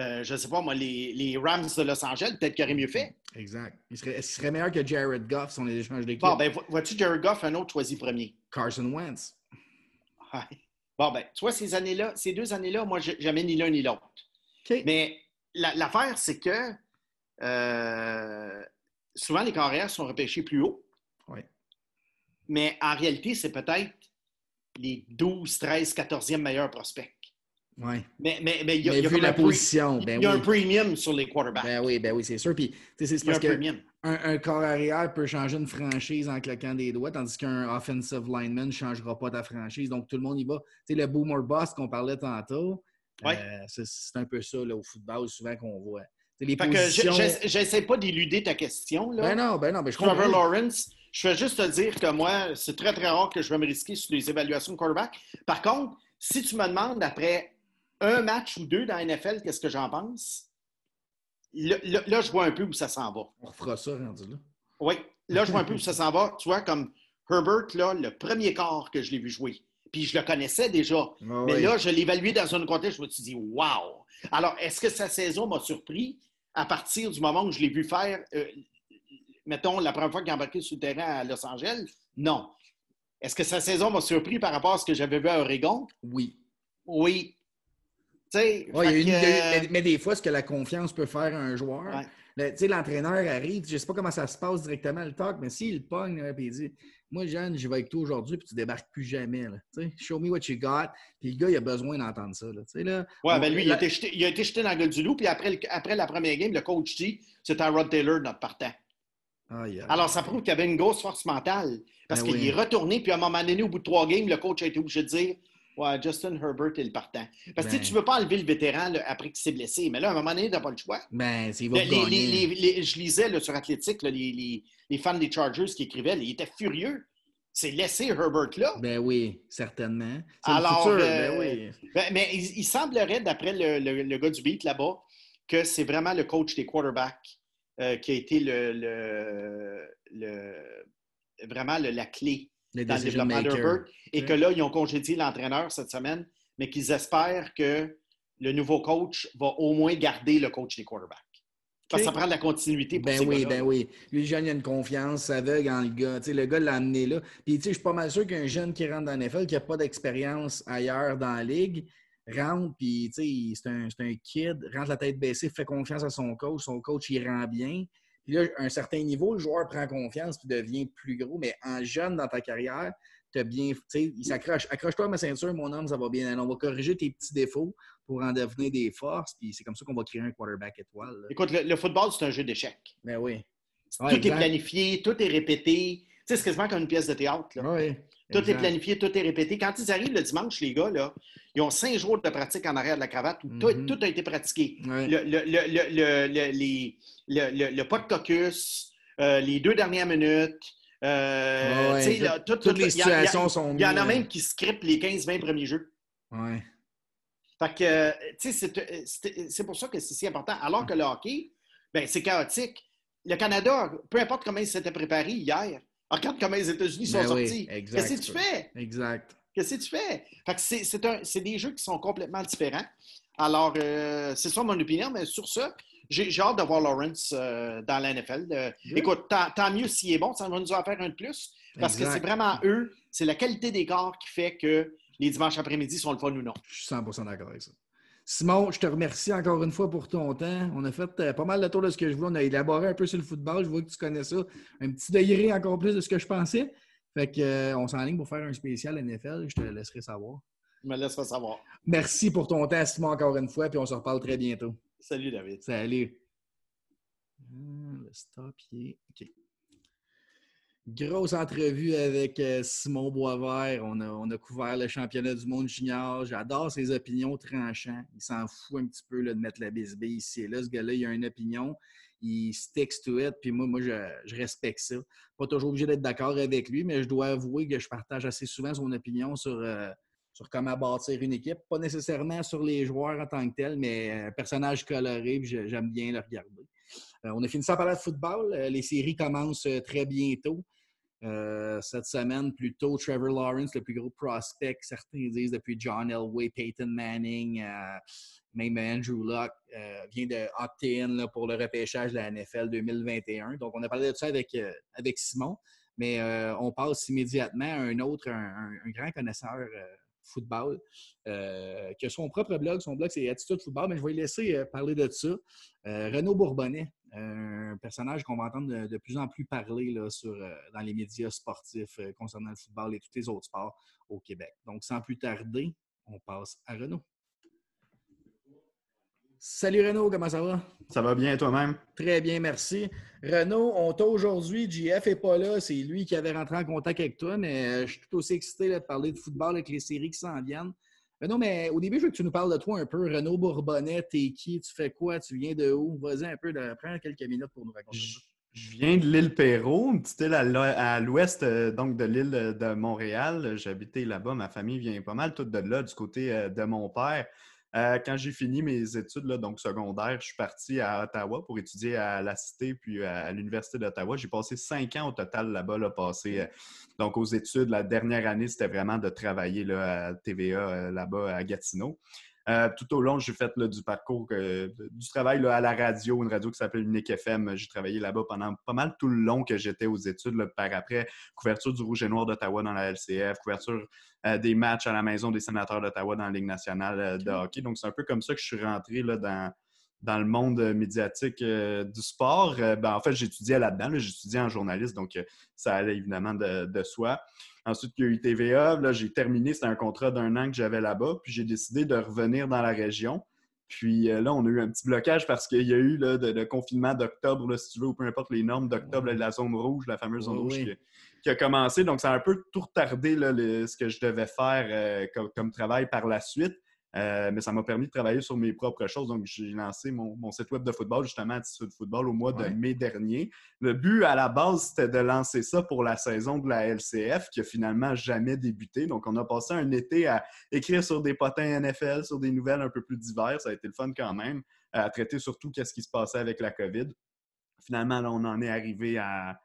euh, je ne sais pas, moi, les, les Rams de Los Angeles, peut-être qu'il aurait mieux fait. Exact. Il serait, il serait meilleur que Jared Goff si on les échange d'équipe. Bon, ben, vo- vois-tu Jared Goff, un autre choisi premier? Carson Wentz. Ouais. Bon, ben, tu vois, ces années-là, ces deux années-là, moi, jamais ni l'un ni l'autre. OK. Mais la- l'affaire, c'est que euh, souvent, les carrières sont repêchées plus haut. Ouais. Mais en réalité, c'est peut-être les 12, 13, 14e meilleurs prospects. Ouais. Mais, mais, mais il y a, Mais il y a vu la position, il ben y a un oui. premium sur les quarterbacks. Ben oui, ben oui, c'est sûr. Puis, c'est il parce que un, un corps arrière peut changer une franchise en claquant des doigts, tandis qu'un offensive lineman ne changera pas ta franchise. Donc, tout le monde y va. Tu sais, le boomer boss qu'on parlait tantôt, Ouais. euh, c'est un peu ça là, au football, souvent qu'on voit. Les que j'essaie pas d'éluder ta question. Là. Ben non, ben non, ben je Trevor. Lawrence, je vais juste te dire que moi, c'est très, très rare que je vais me risquer sur les évaluations de quarterback. Par contre, si tu me demandes après un match ou deux dans la NFL, qu'est-ce que j'en pense? Là, là- là, je vois un peu où ça s'en va. On refera ça rendu là. Oui, là, je vois un peu où ça s'en va. Tu vois, comme Herbert, là, le premier quart que je l'ai vu jouer, puis je le connaissais déjà. Ah Mais oui. là, je évalué dans un contexte, je me suis dit, wow! Alors, est-ce que sa saison m'a surpris à partir du moment où je l'ai vu faire, euh, mettons, la première fois qu'il a embarqué sur le terrain à Los Angeles? Non. Est-ce que sa saison m'a surpris par rapport à ce que j'avais vu à Oregon? Oui. Oui. Ouais, il y a fait une- il y a que, une- mais, des fois, ce que la confiance peut faire à un joueur, Ouais. l'entraîneur arrive, je ne sais pas comment ça se passe directement le talk, mais s'il pogne puis il dit Moi, Jeanne, je vais avec toi aujourd'hui, puis tu débarques plus jamais. Là. Show me what you got. Puis le gars, il a besoin d'entendre ça. Là. Là, Ouais, on- ben lui, il a, été jeté, il a été jeté dans la gueule du loup, puis après, le- après la première game, le coach dit c'était un Rod Taylor, notre partant. Aïe. Alors, ça prouve qu'il y avait une grosse force mentale. Parce Ben qu'il oui. est retourné, puis à un moment donné, au bout de trois games, le coach a été obligé de dire Ouais, Justin Herbert est le partant. Parce que tu sais, Ben. tu ne veux pas enlever le vétéran là, après qu'il s'est blessé. Mais là, à un moment donné, tu n'as pas le choix. Ben, c'est- va Les- les- je lisais là, sur Athletic, là, les, les- fans des Chargers qui écrivaient, ils étaient furieux. C'est laisser Herbert là. Ben oui, certainement. Le Alors, futur, euh, ben oui. Ben, mais il, il semblerait, d'après le, le- le gars du beat là-bas, que c'est vraiment le coach des quarterbacks euh, qui a été le, le- le- vraiment le- la clé Le dans le développement d'Herbert. Et que là, ils ont congédié l'entraîneur cette semaine, mais qu'ils espèrent que le nouveau coach va au moins garder le coach des quarterbacks. Parce que ça prend de la continuité pour Ben ces oui, ben oui. Lui, jeune, il a une confiance aveugle en le gars. Le gars l'a amené là. Puis, tu sais, je suis pas mal sûr qu'un jeune qui rentre dans l'NFL, qui n'a pas d'expérience ailleurs dans la ligue, rentre, puis, tu sais, c'est un, un kid, rentre la tête baissée, fait confiance à son coach. Son coach, il rend bien. Puis là, à un certain niveau, le joueur prend confiance puis devient plus gros. Mais en jeune dans ta carrière, tu as bien. Tu sais, il s'accroche. Accroche-toi à ma ceinture, mon homme, ça va bien. On va corriger tes petits défauts pour en devenir des forces. Puis c'est comme ça qu'on va créer un quarterback étoile. là. Écoute, le, le football, c'est un jeu d'échecs. Ben oui. tout est planifié, tout est répété. Tu sais, c'est quasiment comme une pièce de théâtre. là. Oui. Tout est planifié, tout est répété. Quand ils arrivent le dimanche, les gars, là, ils ont cinq jours de pratique en arrière de la cravate où tout, Mhm. tout a été pratiqué. Le, le, le, le, le, le- les- le, pas de caucus, euh, les deux dernières minutes. euh, Ouais, tu sais, tout- là, tout- toutes tout- les il y a- il y a- situations sont Il y en a même qui scriptent les 15-20 premiers jeux. Ouais. Fait que, euh, tu sais, c'est- c'est c'est pour ça que c'est si important. Alors que le hockey, ben, c'est chaotique. Le Canada, peu importe comment ils s'étaient préparés hier, regarde comment les États-Unis sont Ben oui, sortis. Qu'est-ce que tu fais? Exact. Qu'est-ce que tu fais? c'est des jeux qui sont complètement différents. Alors, euh, c'est ça mon opinion, mais sur ça, j'ai hâte de voir Lawrence euh, dans la NFL. Euh, écoute, tant, mieux s'il est bon, ça va nous en faire un de plus. Parce que c'est vraiment eux, c'est la qualité des corps qui fait que les dimanches après-midi sont le fun ou non? Je suis 100% d'accord avec ça. Simon, je te remercie encore une fois pour ton temps. On a fait pas mal de tour de ce que je voulais. On a élaboré un peu sur le football. Je vois que tu connais ça. Un petit degré encore plus de ce que je pensais. Fait qu'on s'enligne pour faire un spécial NFL. Je te laisserai savoir. Je me laisserai savoir. Merci pour ton temps, Simon, encore une fois, puis on se reparle très bientôt. Salut, David. Salut. Ah, le stop, OK. Grosse entrevue avec euh, Simon Boisvert. On a, couvert le championnat du monde junior. J'adore ses opinions tranchantes. Il s'en fout un petit peu de mettre la bisbille ici et là. Ce gars-là, il a une opinion. Il sticks to it. Puis moi, moi je, respecte ça. Pas toujours obligé d'être d'accord avec lui, mais je dois avouer que je partage assez souvent son opinion sur, euh, sur comment bâtir une équipe. Pas nécessairement sur les joueurs en tant que tels, mais un personnage coloré, j'aime bien le regarder. Euh, on a fini ça par de football. Euh, les séries commencent euh, très bientôt. cette semaine, plutôt Trevor Lawrence, le plus gros prospect, certains disent depuis John Elway, Peyton Manning, même Andrew Luck, vient de opt-in pour le repêchage de la NFL 2021. Donc, on a parlé de ça avec, avec Simon, mais on passe immédiatement à un autre, un, grand connaisseur football, qui a son propre blog. Son blog, c'est Attitude Football, mais je vais laisser euh, parler de ça. Renaud Bourbonnet, un personnage qu'on va entendre de, plus en plus parler là, sur, dans les médias sportifs concernant le football et tous les autres sports au Québec. Donc, sans plus tarder, on passe à Renaud. Salut Renaud, comment ça va? Ça va bien toi-même? Très bien, merci. Renaud, on t'a aujourd'hui, JF n'est pas là, c'est lui qui avait rentré en contact avec toi, mais euh, je suis tout aussi excité de parler de football avec les séries qui s'en viennent. Renaud, mais au début, je veux que tu nous parles de toi un peu. Renaud Bourbonnet, t'es qui? Tu fais quoi? Tu viens de où? Vas-y un peu, de... prends quelques minutes pour nous raconter. Je viens de l'île Perrault, une petite île à l'ouest euh, donc de l'île de Montréal. J'habitais là-bas, ma famille vient pas mal toute de là, du côté euh, de mon père. Euh, quand j'ai fini mes études donc secondaires, je suis parti à Ottawa pour étudier à la Cité puis à, l'Université d'Ottawa. J'ai passé cinq ans au total là-bas, là, passé euh, donc aux études. La dernière année, c'était vraiment de travailler là, à TVA euh, là-bas à Gatineau. Euh, tout au long, j'ai fait du parcours, euh, du travail à la radio, une radio qui s'appelle Unique FM. J'ai travaillé là-bas pendant pas mal tout le long que j'étais aux études. par après, couverture du Rouge et Noir d'Ottawa dans la LCF, couverture euh, des matchs à la Maison des sénateurs d'Ottawa dans la Ligue nationale de hockey. Donc, c'est un peu comme ça que je suis rentré dans, dans le monde médiatique du sport. Ben, en fait, j'étudiais là-dedans. j'étudiais en journaliste, donc ça allait évidemment de, de soi. Ensuite, il y a eu TVA. Là, j'ai terminé. C'était un contrat d'un an que j'avais là-bas. Puis j'ai décidé de revenir dans la région. Puis euh, là, on a eu un petit blocage parce qu'il y a eu le confinement d'octobre, si tu veux, ou peu importe les normes d'octobre, la zone rouge, la fameuse zone rouge qui, a commencé. Donc, ça a un peu tout retardé ce que je devais faire euh, comme, travail par la suite. Euh, mais ça m'a permis de travailler sur mes propres choses. Donc, j'ai lancé mon, site web de football, justement, Attitude Football, au mois de mai dernier. Le but, à la base, c'était de lancer ça pour la saison de la LCF, qui a finalement jamais débuté. Donc, on a passé un été à écrire sur des potins NFL, sur des nouvelles un peu plus diverses. Ça a été le fun quand même, à traiter surtout qu'est-ce qui se passait avec la COVID. Finalement, là, on en est arrivé à,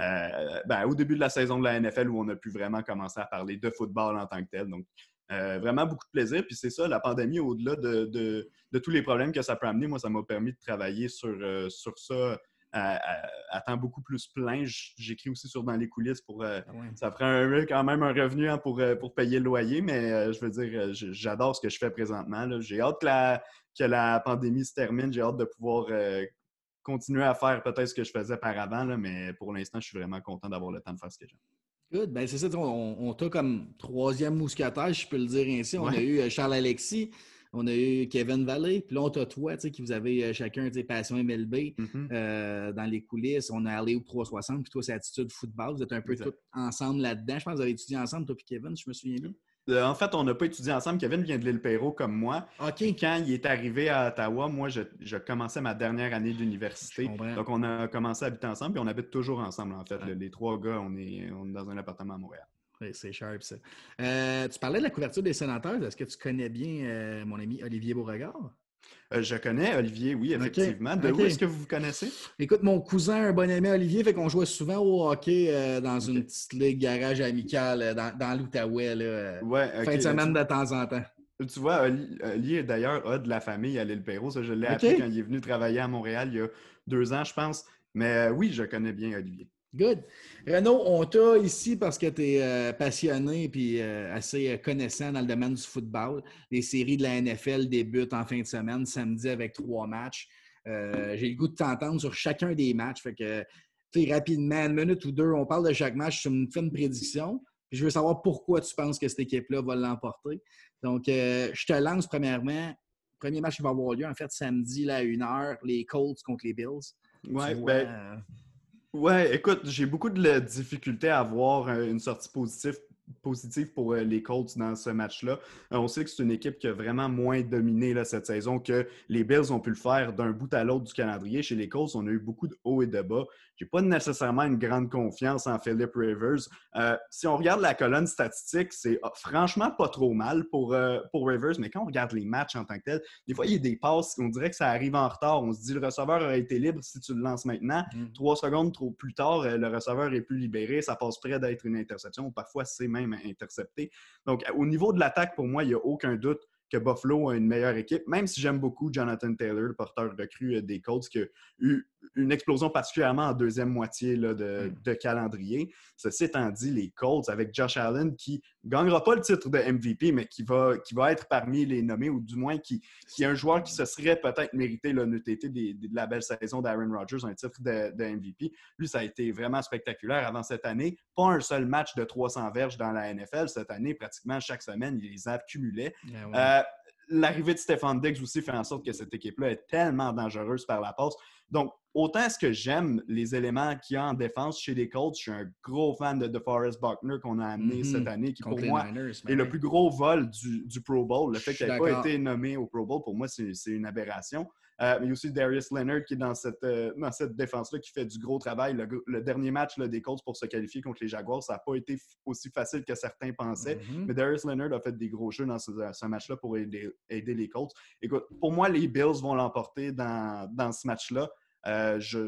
euh, ben, au début de la saison de la NFL où on a pu vraiment commencer à parler de football en tant que tel. Donc, euh, vraiment beaucoup de plaisir. Puis c'est ça, la pandémie, au-delà de, tous les problèmes que ça peut amener, moi, ça m'a permis de travailler sur, euh, sur ça à, temps beaucoup plus plein. J'écris aussi sur Dans les coulisses pour. Euh, ah ça prend quand même un revenu hein, pour, pour payer le loyer, mais je veux dire, j'adore ce que je fais présentement. J'ai hâte que la, que la pandémie se termine. J'ai hâte de pouvoir continuer à faire peut-être ce que je faisais par avant, mais pour l'instant, je suis vraiment content d'avoir le temps de faire ce que j'aime. Good. Ben, c'est ça, on, on t'a comme troisième mousquetaire, je peux le dire ainsi. On a eu euh, Charles Alexis, on a eu Kevin Valley, puis là, on t'a toi, tu sais, qui vous avez euh, chacun des passions MLB mm-hmm. euh, dans les coulisses. On a Allé 360, puis toi, c'est Attitude Football. Vous êtes un peu tous ensemble là-dedans. Je pense que vous avez étudié ensemble, toi et Kevin, je me souviens bien. Euh, en fait, on n'a pas étudié ensemble. Kevin vient de l'île Perrault comme moi. OK. Quand il est arrivé à Ottawa, moi, je, commençais ma dernière année d'université. Donc, on a commencé à habiter ensemble, puis on habite toujours ensemble, en fait. Les trois gars, on est, dans un appartement à Montréal. Oui, c'est sharp, ça. Euh, tu parlais de la couverture des sénateurs. Est-ce que tu connais bien euh, mon ami Olivier Beauregard? Euh, je connais Olivier, oui, effectivement. De où est-ce que vous vous connaissez? Écoute, mon cousin, un bon ami Olivier, fait qu'on jouait souvent au hockey euh, dans une petite ligue garage amicale euh, dans, l'Outaouais, ouais, fin de semaine de temps en temps. Tu vois, Olivier, d'ailleurs, a de la famille à l'île Perrault. Ça, je l'ai appris quand il est venu travailler à Montréal il y a deux ans, je pense. Mais oui, je connais bien Olivier. Good. Renaud, on t'a ici parce que tu es euh, passionné et euh, assez euh, connaissant dans le domaine du football. Les séries de la NFL débutent en fin de semaine, samedi avec trois matchs. J'ai le goût de t'entendre sur chacun des matchs. Fait que, rapidement, une minute ou deux, on parle de chaque match. Tu me fais une prédiction. Je veux savoir pourquoi tu penses que cette équipe-là va l'emporter. Donc, je te lance premièrement. Premier match qui va avoir lieu, en fait, samedi là, à 1h, les Colts contre les Bills. Ouais, ben, Ouais, écoute, j'ai beaucoup de difficultés à avoir euh, une sortie positive pour euh, les Colts dans ce match-là. Euh, on sait que c'est une équipe qui a vraiment moins dominé cette saison que les Bills ont pu le faire d'un bout à l'autre du calendrier. Chez les Colts, on a eu beaucoup de hauts et de bas. Je n'ai pas nécessairement une grande confiance en Philip Rivers. Euh, si on regarde la colonne statistique, c'est ah, franchement pas trop mal pour, pour Rivers, mais quand on regarde les matchs en tant que tel, des fois, il y a des passes, on dirait que ça arrive en retard. On se dit le receveur aurait été libre si tu le lances maintenant. Mm. Trois secondes trop plus tard, le receveur est plus libéré. Ça passe près d'être une interception. Parfois, c'est même intercepté. Donc, au niveau de l'attaque, pour moi, il n'y a aucun doute que Buffalo a une meilleure équipe, même si j'aime beaucoup Jonathan Taylor, le porteur recru euh, des Colts, qui a eu une explosion particulièrement en deuxième moitié là, de, mm. de, calendrier. Ceci étant dit, les Colts, avec Josh Allen, qui ne gagnera pas le titre de MVP, mais qui va, qui va être parmi les nommés, ou du moins qui, qui est un joueur qui se serait peut-être mérité le NTT de la belle saison d'Aaron Rodgers, un titre de, de, MVP. Lui, ça a été vraiment spectaculaire avant cette année. Pas un seul match de 300 verges dans la NFL. Cette année, pratiquement chaque semaine, il les accumulait. Ah euh, l'arrivée de Stéphane Diggs aussi fait en sorte que cette équipe-là est tellement dangereuse par la passe. Donc, autant est-ce que j'aime les éléments qu'il y a en défense chez les Colts, je suis un gros fan de DeForest Buckner qu'on a amené mm-hmm. cette année, qui pour moi est le plus gros vol du, Pro Bowl. Le fait qu'il n'ait pas été nommé au Pro Bowl, pour moi, c'est une aberration. Euh, mais il y a aussi Darius Leonard qui est dans cette, euh, cette défense-là, qui fait du gros travail. Le, dernier match des Colts pour se qualifier contre les Jaguars, ça n'a pas été aussi facile que certains pensaient. Mm-hmm. Mais Darius Leonard a fait des gros jeux dans ce, match-là pour aider, les Colts. Écoute, pour moi, les Bills vont l'emporter dans, dans ce match-là. Euh, je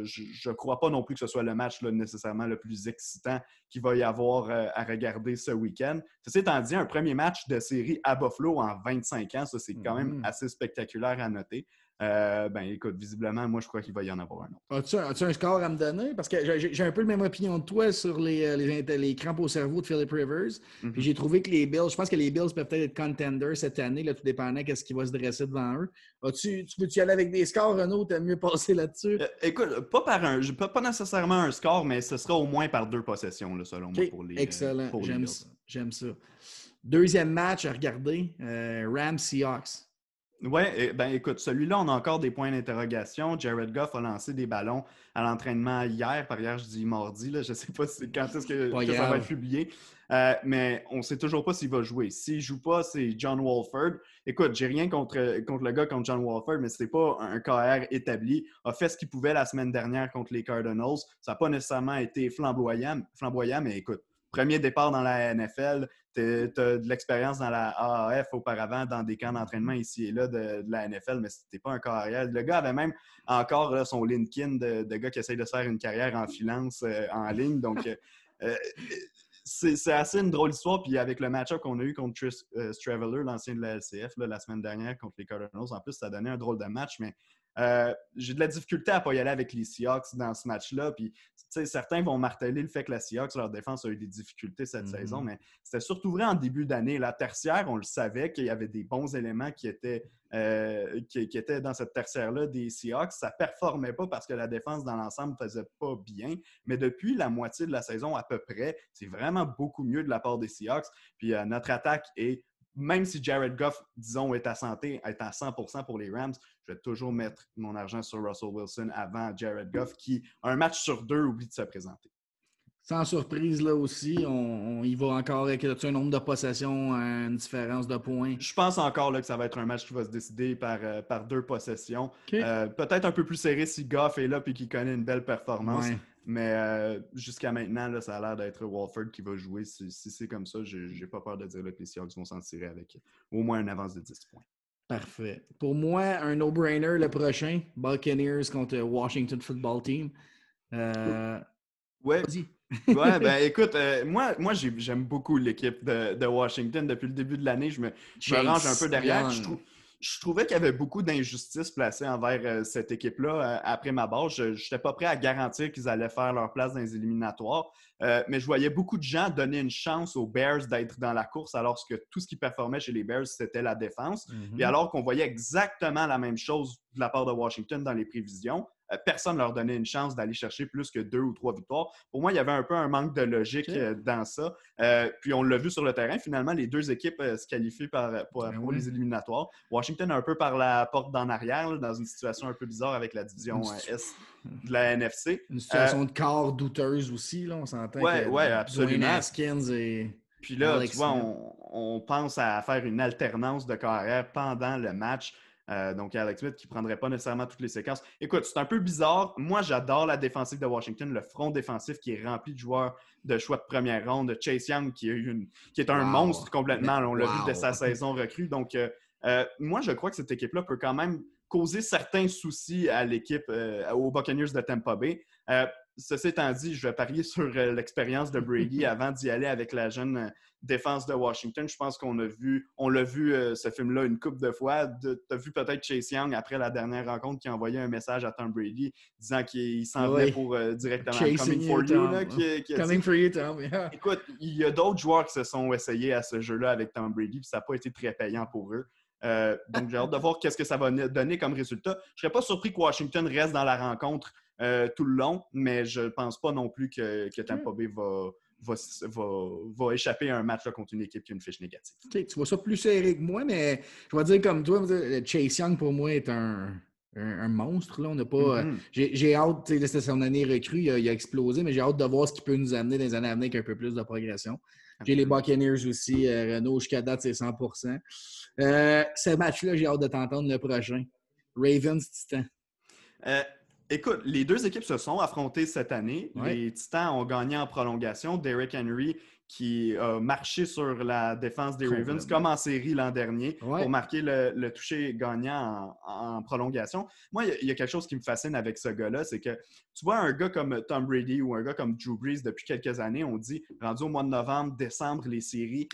ne crois pas non plus que ce soit le match nécessairement le plus excitant qu'il va y avoir euh, à regarder ce week-end. Ceci étant dit, un premier match de série à Buffalo en 25 ans, ça c'est quand même mm-hmm. assez spectaculaire à noter. Euh, ben écoute, visiblement, moi je crois qu'il va y en avoir un autre. As-tu, un score à me donner? Parce que j'ai, un peu la même opinion de toi sur les, les, crampes au cerveau de Philip Rivers. Puis mm-hmm. j'ai trouvé que les Bills, je pense que les Bills peuvent peut-être être contenders cette année, là, tout dépendant de ce qui va se dresser devant eux. tu veux-tu y aller avec des scores, Renaud? T'as mieux passé là-dessus? Euh, écoute, pas par un, pas, pas nécessairement un score, mais ce sera au moins par deux possessions, là, selon moi, pour les euh, Excellent. J'aime, ça. J'aime ça. Deuxième match à regarder, Rams Seahawks. Oui, ben écoute, celui-là, on a encore des points d'interrogation. Jared Goff a lancé des ballons à l'entraînement hier. Par hier, je dis mardi. Là, je ne sais pas quand est-ce que, ça va être publié. Euh, mais on ne sait toujours pas s'il va jouer. S'il ne joue pas, c'est John Walford. Écoute, j'ai rien contre, contre le gars, contre John Walford, mais ce n'est pas un KR établi. A fait ce qu'il pouvait la semaine dernière contre les Cardinals. Ça n'a pas nécessairement été flamboyant, flamboyant, mais écoute, premier départ dans la NFL, tu as de l'expérience dans la AAF auparavant, dans des camps d'entraînement ici et là de, la NFL, mais c'était pas un carrière. Le gars avait même encore son LinkedIn de, gars qui essaye de faire une carrière en finance euh, en ligne. Donc, euh, euh, c'est assez une drôle d'histoire. Puis avec le match-up qu'on a eu contre Tris Straveller, l'ancien de la LCF, la semaine dernière contre les Cardinals, en plus, ça a donné un drôle de match, mais euh, j'ai de la difficulté à ne pas y aller avec les Seahawks dans ce match-là. Puis, certains vont marteler le fait que la Seahawks, leur défense a eu des difficultés cette mm-hmm. saison, mais c'était surtout vrai en début d'année. La tertiaire, on le savait qu'il y avait des bons éléments qui étaient, euh, qui, étaient dans cette tertiaire-là des Seahawks. Ça ne performait pas parce que la défense dans l'ensemble ne faisait pas bien. Mais depuis la moitié de la saison à peu près, c'est vraiment beaucoup mieux de la part des Seahawks. Puis euh, notre attaque est même si Jared Goff, disons, est à santé, est à 100% pour les Rams, je vais toujours mettre mon argent sur Russell Wilson avant Jared Goff, qui, un match sur deux, oublie de se présenter. Sans surprise, là aussi, on, y va encore avec un nombre de possessions, une différence de points. Je pense encore là, que ça va être un match qui va se décider par, euh, par deux possessions. Euh, peut-être un peu plus serré si Goff est là et qu'il connaît une belle performance. Mais euh, jusqu'à maintenant, là, ça a l'air d'être Walford qui va jouer. Si, c'est comme ça, j'ai pas peur de dire que les Seahawks vont s'en tirer avec au moins une avance de 10 points. Parfait. Pour moi, un no-brainer le prochain, Buccaneers contre Washington Football Team. Euh... Ouais. ouais, ben écoute, euh, moi, moi j'aime beaucoup l'équipe de, de, Washington. Depuis le début de l'année, je me, je me range un peu derrière. Je trouve, je trouvais qu'il y avait beaucoup d'injustices placées envers euh, cette équipe-là euh, après ma base. Je n'étais pas prêt à garantir qu'ils allaient faire leur place dans les éliminatoires, euh, mais je voyais beaucoup de gens donner une chance aux Bears d'être dans la course alors que tout ce qui performait chez les Bears, c'était la défense. Et mm-hmm. alors qu'on voyait exactement la même chose de la part de Washington dans les prévisions, personne ne leur donnait une chance d'aller chercher plus que deux ou trois victoires. Pour moi, il y avait un peu un manque de logique euh, dans ça. Euh, puis on l'a vu sur le terrain, finalement, les deux équipes se qualifient ben pour, les éliminatoires. Washington un peu par la porte d'en arrière, dans une situation un peu bizarre avec la division S de la NFC. Une situation de corps douteuse aussi, là, on s'entend. Oui, ouais, absolument. et... Puis là, tu vois, on, pense à faire une alternance de carrière pendant le match. Euh, donc, Alex Smith qui ne prendrait pas nécessairement toutes les séquences. Écoute, c'est un peu bizarre. Moi, j'adore la défensive de Washington, le front défensif qui est rempli de joueurs de choix de première ronde. Chase Young qui, est un monstre complètement. On l'a vu de sa saison recrue. Donc, euh, euh, moi, je crois que cette équipe-là peut quand même causer certains soucis à l'équipe, aux Buccaneers de Tampa Bay. Ceci étant dit, je vais parier sur l'expérience de Brady avant d'y aller avec la jeune défense de Washington. Je pense qu'on a vu, on l'a vu euh, ce film-là une couple de fois. Tu as vu peut-être Chase Young après la dernière rencontre qui a envoyé un message à Tom Brady disant qu'il s'en venait pour euh, directement Coming for You. coming for you, Tom. Écoute, il y a d'autres joueurs qui se sont essayés à ce jeu-là avec Tom Brady, puis ça n'a pas été très payant pour eux. Euh, donc, j'ai hâte de voir qu'est-ce que ça va donner comme résultat. Je ne serais pas surpris que Washington reste dans la rencontre tout le long, mais je ne pense pas non plus que, que Tampa Bay va, va, échapper à un match contre une équipe qui a une fiche négative. tu vois ça plus serré que moi, mais je vais dire comme toi, Chase Young pour moi est un, monstre. Là. On pas. Mm-hmm. J'ai hâte, c'était son année recrue, il a, explosé, mais j'ai hâte de voir ce qu'il peut nous amener dans les années à venir avec un peu plus de progression. J'ai les Buccaneers aussi, euh, Renault, jusqu'à date, c'est 100% euh, Ce match-là, j'ai hâte de t'entendre le prochain. Ravens Titan. Euh, Écoute, les deux équipes se sont affrontées cette année. Les Titans ont gagné en prolongation. Derrick Henry qui a marché sur la défense des Ravens comme en série l'an dernier pour marquer le, toucher gagnant en, prolongation. Moi, il y, a quelque chose qui me fascine avec ce gars-là, c'est que tu vois un gars comme Tom Brady ou un gars comme Drew Brees depuis quelques années, on dit rendu au mois de novembre, décembre, les séries,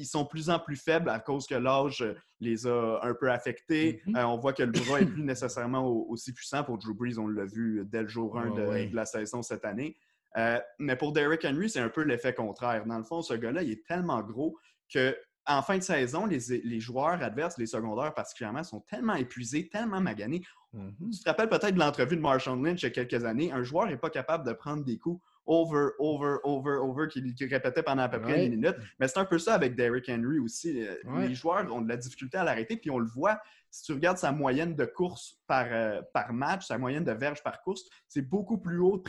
ils sont plus en plus faibles à cause que l'âge les a un peu affectés. Mm-hmm. Euh, on voit que le bras est plus nécessairement aussi puissant pour Drew Brees. On l'a vu dès le jour 1 de, la saison cette année. Euh, mais pour Derrick Henry, c'est un peu l'effet contraire. Dans le fond, ce gars-là, il est tellement gros que en fin de saison, les, joueurs adverses, les secondaires particulièrement, sont tellement épuisés, tellement maganés. Mm-hmm. Tu te rappelles peut-être de l'entrevue de Marshall Lynch il y a quelques années. Un joueur n'est pas capable de prendre des coups over, over, over, over, qu'il répétait pendant à peu près une minute. Mais c'est un peu ça avec Derrick Henry aussi. Euh, les joueurs ont de la difficulté à l'arrêter, puis on le voit. Si tu regardes sa moyenne de course par, euh, par match, sa moyenne de verge par course, c'est beaucoup plus haut,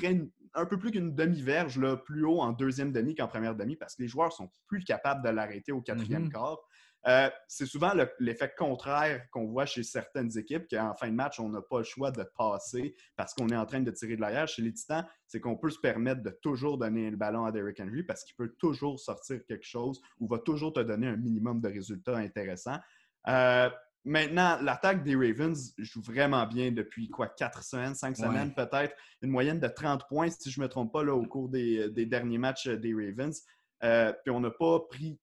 un peu plus qu'une demi-verge, plus haut en deuxième demi qu'en première demi, parce que les joueurs sont plus capables de l'arrêter au quatrième mm-hmm. quart. Euh, c'est souvent l'effet contraire qu'on voit chez certaines équipes, qu'en fin de match, on n'a pas le choix de passer parce qu'on est en train de tirer de l'arrière. Chez les Titans, c'est qu'on peut se permettre de toujours donner le ballon à Derrick Henry parce qu'il peut toujours sortir quelque chose ou va toujours te donner un minimum de résultats intéressants. Euh, maintenant, l'attaque des Ravens joue vraiment bien depuis quoi, quatre semaines, cinq semaines peut-être, une moyenne de 30 points, si je ne me trompe pas, là, au cours des, derniers matchs des Ravens. Euh, puis on n'a pas pris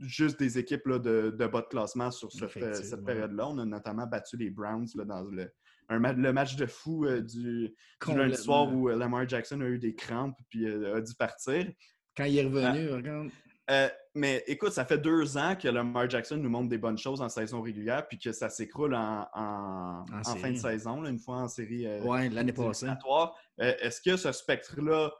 juste des équipes là, de, bas de classement sur cette, euh, période-là. On a notamment battu les Browns dans le, le match de fou euh, du, lundi soir où euh, Lamar Jackson a eu des crampes puis a dû partir. Quand il est revenu, mais écoute, ça fait deux ans que Lamar Jackson nous montre des bonnes choses en saison régulière, puis que ça s'écroule en, en, fin de saison, une fois en série. oui, l'année passée. Est-ce que ce spectre-là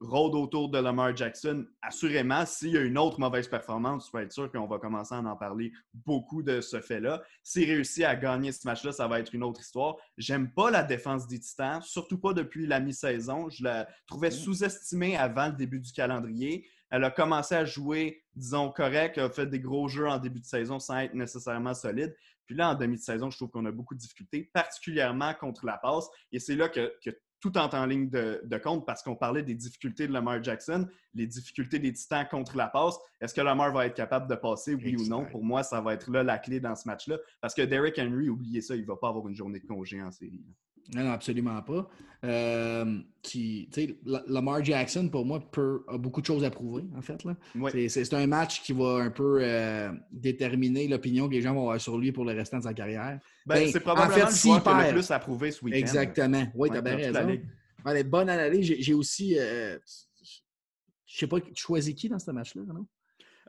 rôde autour de Lamar Jackson. Assurément, s'il y a une autre mauvaise performance, tu peux être sûr qu'on va commencer à en parler beaucoup de ce fait-là. S'il réussit à gagner ce match-là, ça va être une autre histoire. J'aime pas la défense des Titans, surtout pas depuis la mi-saison. Je la trouvais mm. sous-estimée avant le début du calendrier. Elle a commencé à jouer, disons, correct, a fait des gros jeux en début de saison sans être nécessairement solide. Puis là, en demi de saison, je trouve qu'on a beaucoup de difficultés, particulièrement contre la passe. Et c'est là que, que tout entre en ligne de, compte parce qu'on parlait des difficultés de Lamar Jackson, les difficultés des Titans contre la passe. Est-ce que Lamar va être capable de passer, oui ou non? Pour moi, ça va être là la clé dans ce match-là. Parce que Derrick Henry, oubliez ça, il ne va pas avoir une journée de congé en série. Non, absolument pas. Euh, Lamar Jackson, pour moi, a beaucoup de choses à prouver, en fait. C'est un match qui va un peu euh, déterminer l'opinion que les gens vont avoir sur lui pour le restant de sa carrière. Ben, ben c'est probablement en fait, le joueur a le plus à prouver ce week-end. Exactement. Oui, tu as bien raison. bonne analyse. J'ai aussi... Euh, je sais pas, tu choisis qui dans ce match-là, non?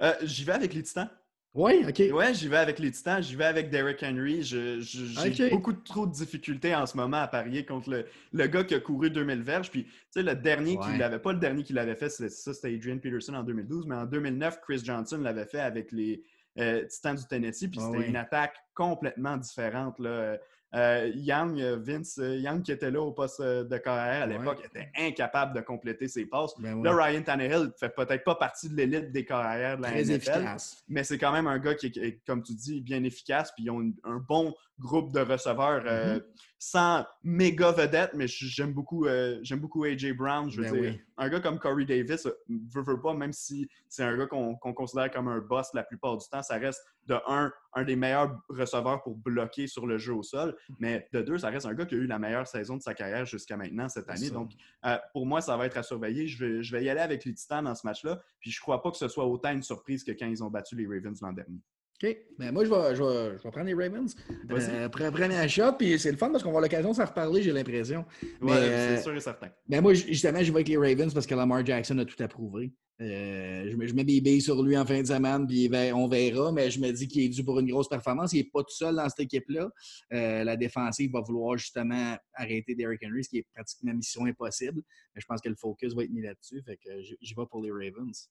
Euh, j'y vais avec les Titans. Oui, OK. Oui, j'y vais avec les Titans, j'y vais avec Derrick Henry. J'ai beaucoup trop de difficultés en ce moment à parier contre le, le gars qui a couru 2000 verges. Puis, tu sais, le dernier qui l'avait, pas le dernier qui l'avait fait, ça, c'était Adrian Peterson en 2012, mais en 2009, Chris Johnson l'avait fait avec les euh, Titans du Tennessee. Puis, c'était une attaque complètement différente. Là. Euh, Young, euh, Vince euh, Young, qui était là au poste de carrière à l'époque, était incapable de compléter ses passes. Ben là, Ryan Tannehill ne fait peut-être pas partie de l'élite des carrières de la Très efficace. mais c'est quand même un gars qui est, comme tu dis, bien efficace. Puis ils ont un bon groupe de receveurs mm-hmm sans méga vedette, mais j'aime beaucoup, euh, j'aime beaucoup AJ Brown. Je veux ben dire, un gars comme Corey Davis, euh, veut, veut pas, même si c'est un gars qu'on considère comme un boss la plupart du temps, ça reste de un, un des meilleurs receveurs pour bloquer sur le jeu au sol, mais de deux, ça reste un gars qui a eu la meilleure saison de sa carrière jusqu'à maintenant cette année. Donc, euh, pour moi, ça va être à surveiller. Je vais, je vais y aller avec les Titans dans ce match-là, puis je crois pas que ce soit autant une surprise que quand ils ont battu les Ravens l'an dernier. OK. Ben moi, je vais, je, vais, je vais, prendre les Ravens. Euh, premier shot, puis c'est le fun parce qu'on va avoir l'occasion de s'en reparler, j'ai l'impression. Oui, c'est euh, sûr et certain. Ben moi, justement, je vais avec les Ravens parce que Lamar Jackson a tout approuvé. Euh, je, mets, je, mets, des billes sur lui en fin de semaine, puis on verra, mais je me dis qu'il est dû pour une grosse performance. Il n'est pas tout seul dans cette équipe-là. Euh, la défensive va vouloir justement arrêter Derrick Henry, ce qui est pratiquement mission impossible. Mais je pense que le focus va être mis là-dessus. Fait que j'y vais pour les Ravens.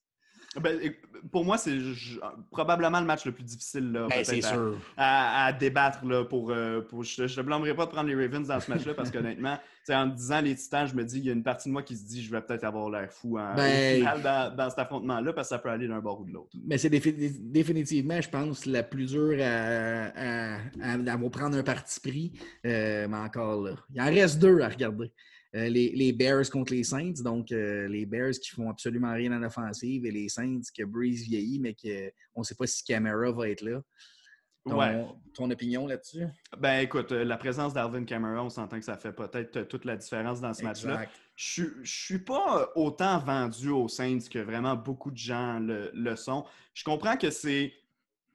Ben, pour moi, c'est probablement le match le plus difficile là, ben, à, débattre. Là, pour, euh, je ne blâmerai pas de prendre les Ravens dans ce match-là parce qu'honnêtement, en disant les Titans, je me dis il y a une partie de moi qui se dit je vais peut-être avoir l'air fou hein, ben, dans, dans, cet affrontement-là parce que ça peut aller d'un bord ou de l'autre. Mais c'est définitivement, je pense, la plus dure à, à, prendre un parti pris. Euh, mais encore là, il en reste deux à regarder. Euh, les, Bears contre les Saints. Donc, euh, les Bears qui font absolument rien en offensive et les Saints que Breeze vieillit, mais qu'on ne sait pas si Camara va être là. Ton, opinion là-dessus? Ben écoute, euh, la présence d'Alvin Camara, on s'entend que ça fait peut-être toute la différence dans ce match-là. Je ne suis pas autant vendu aux Saints que vraiment beaucoup de gens le, sont. Je comprends que c'est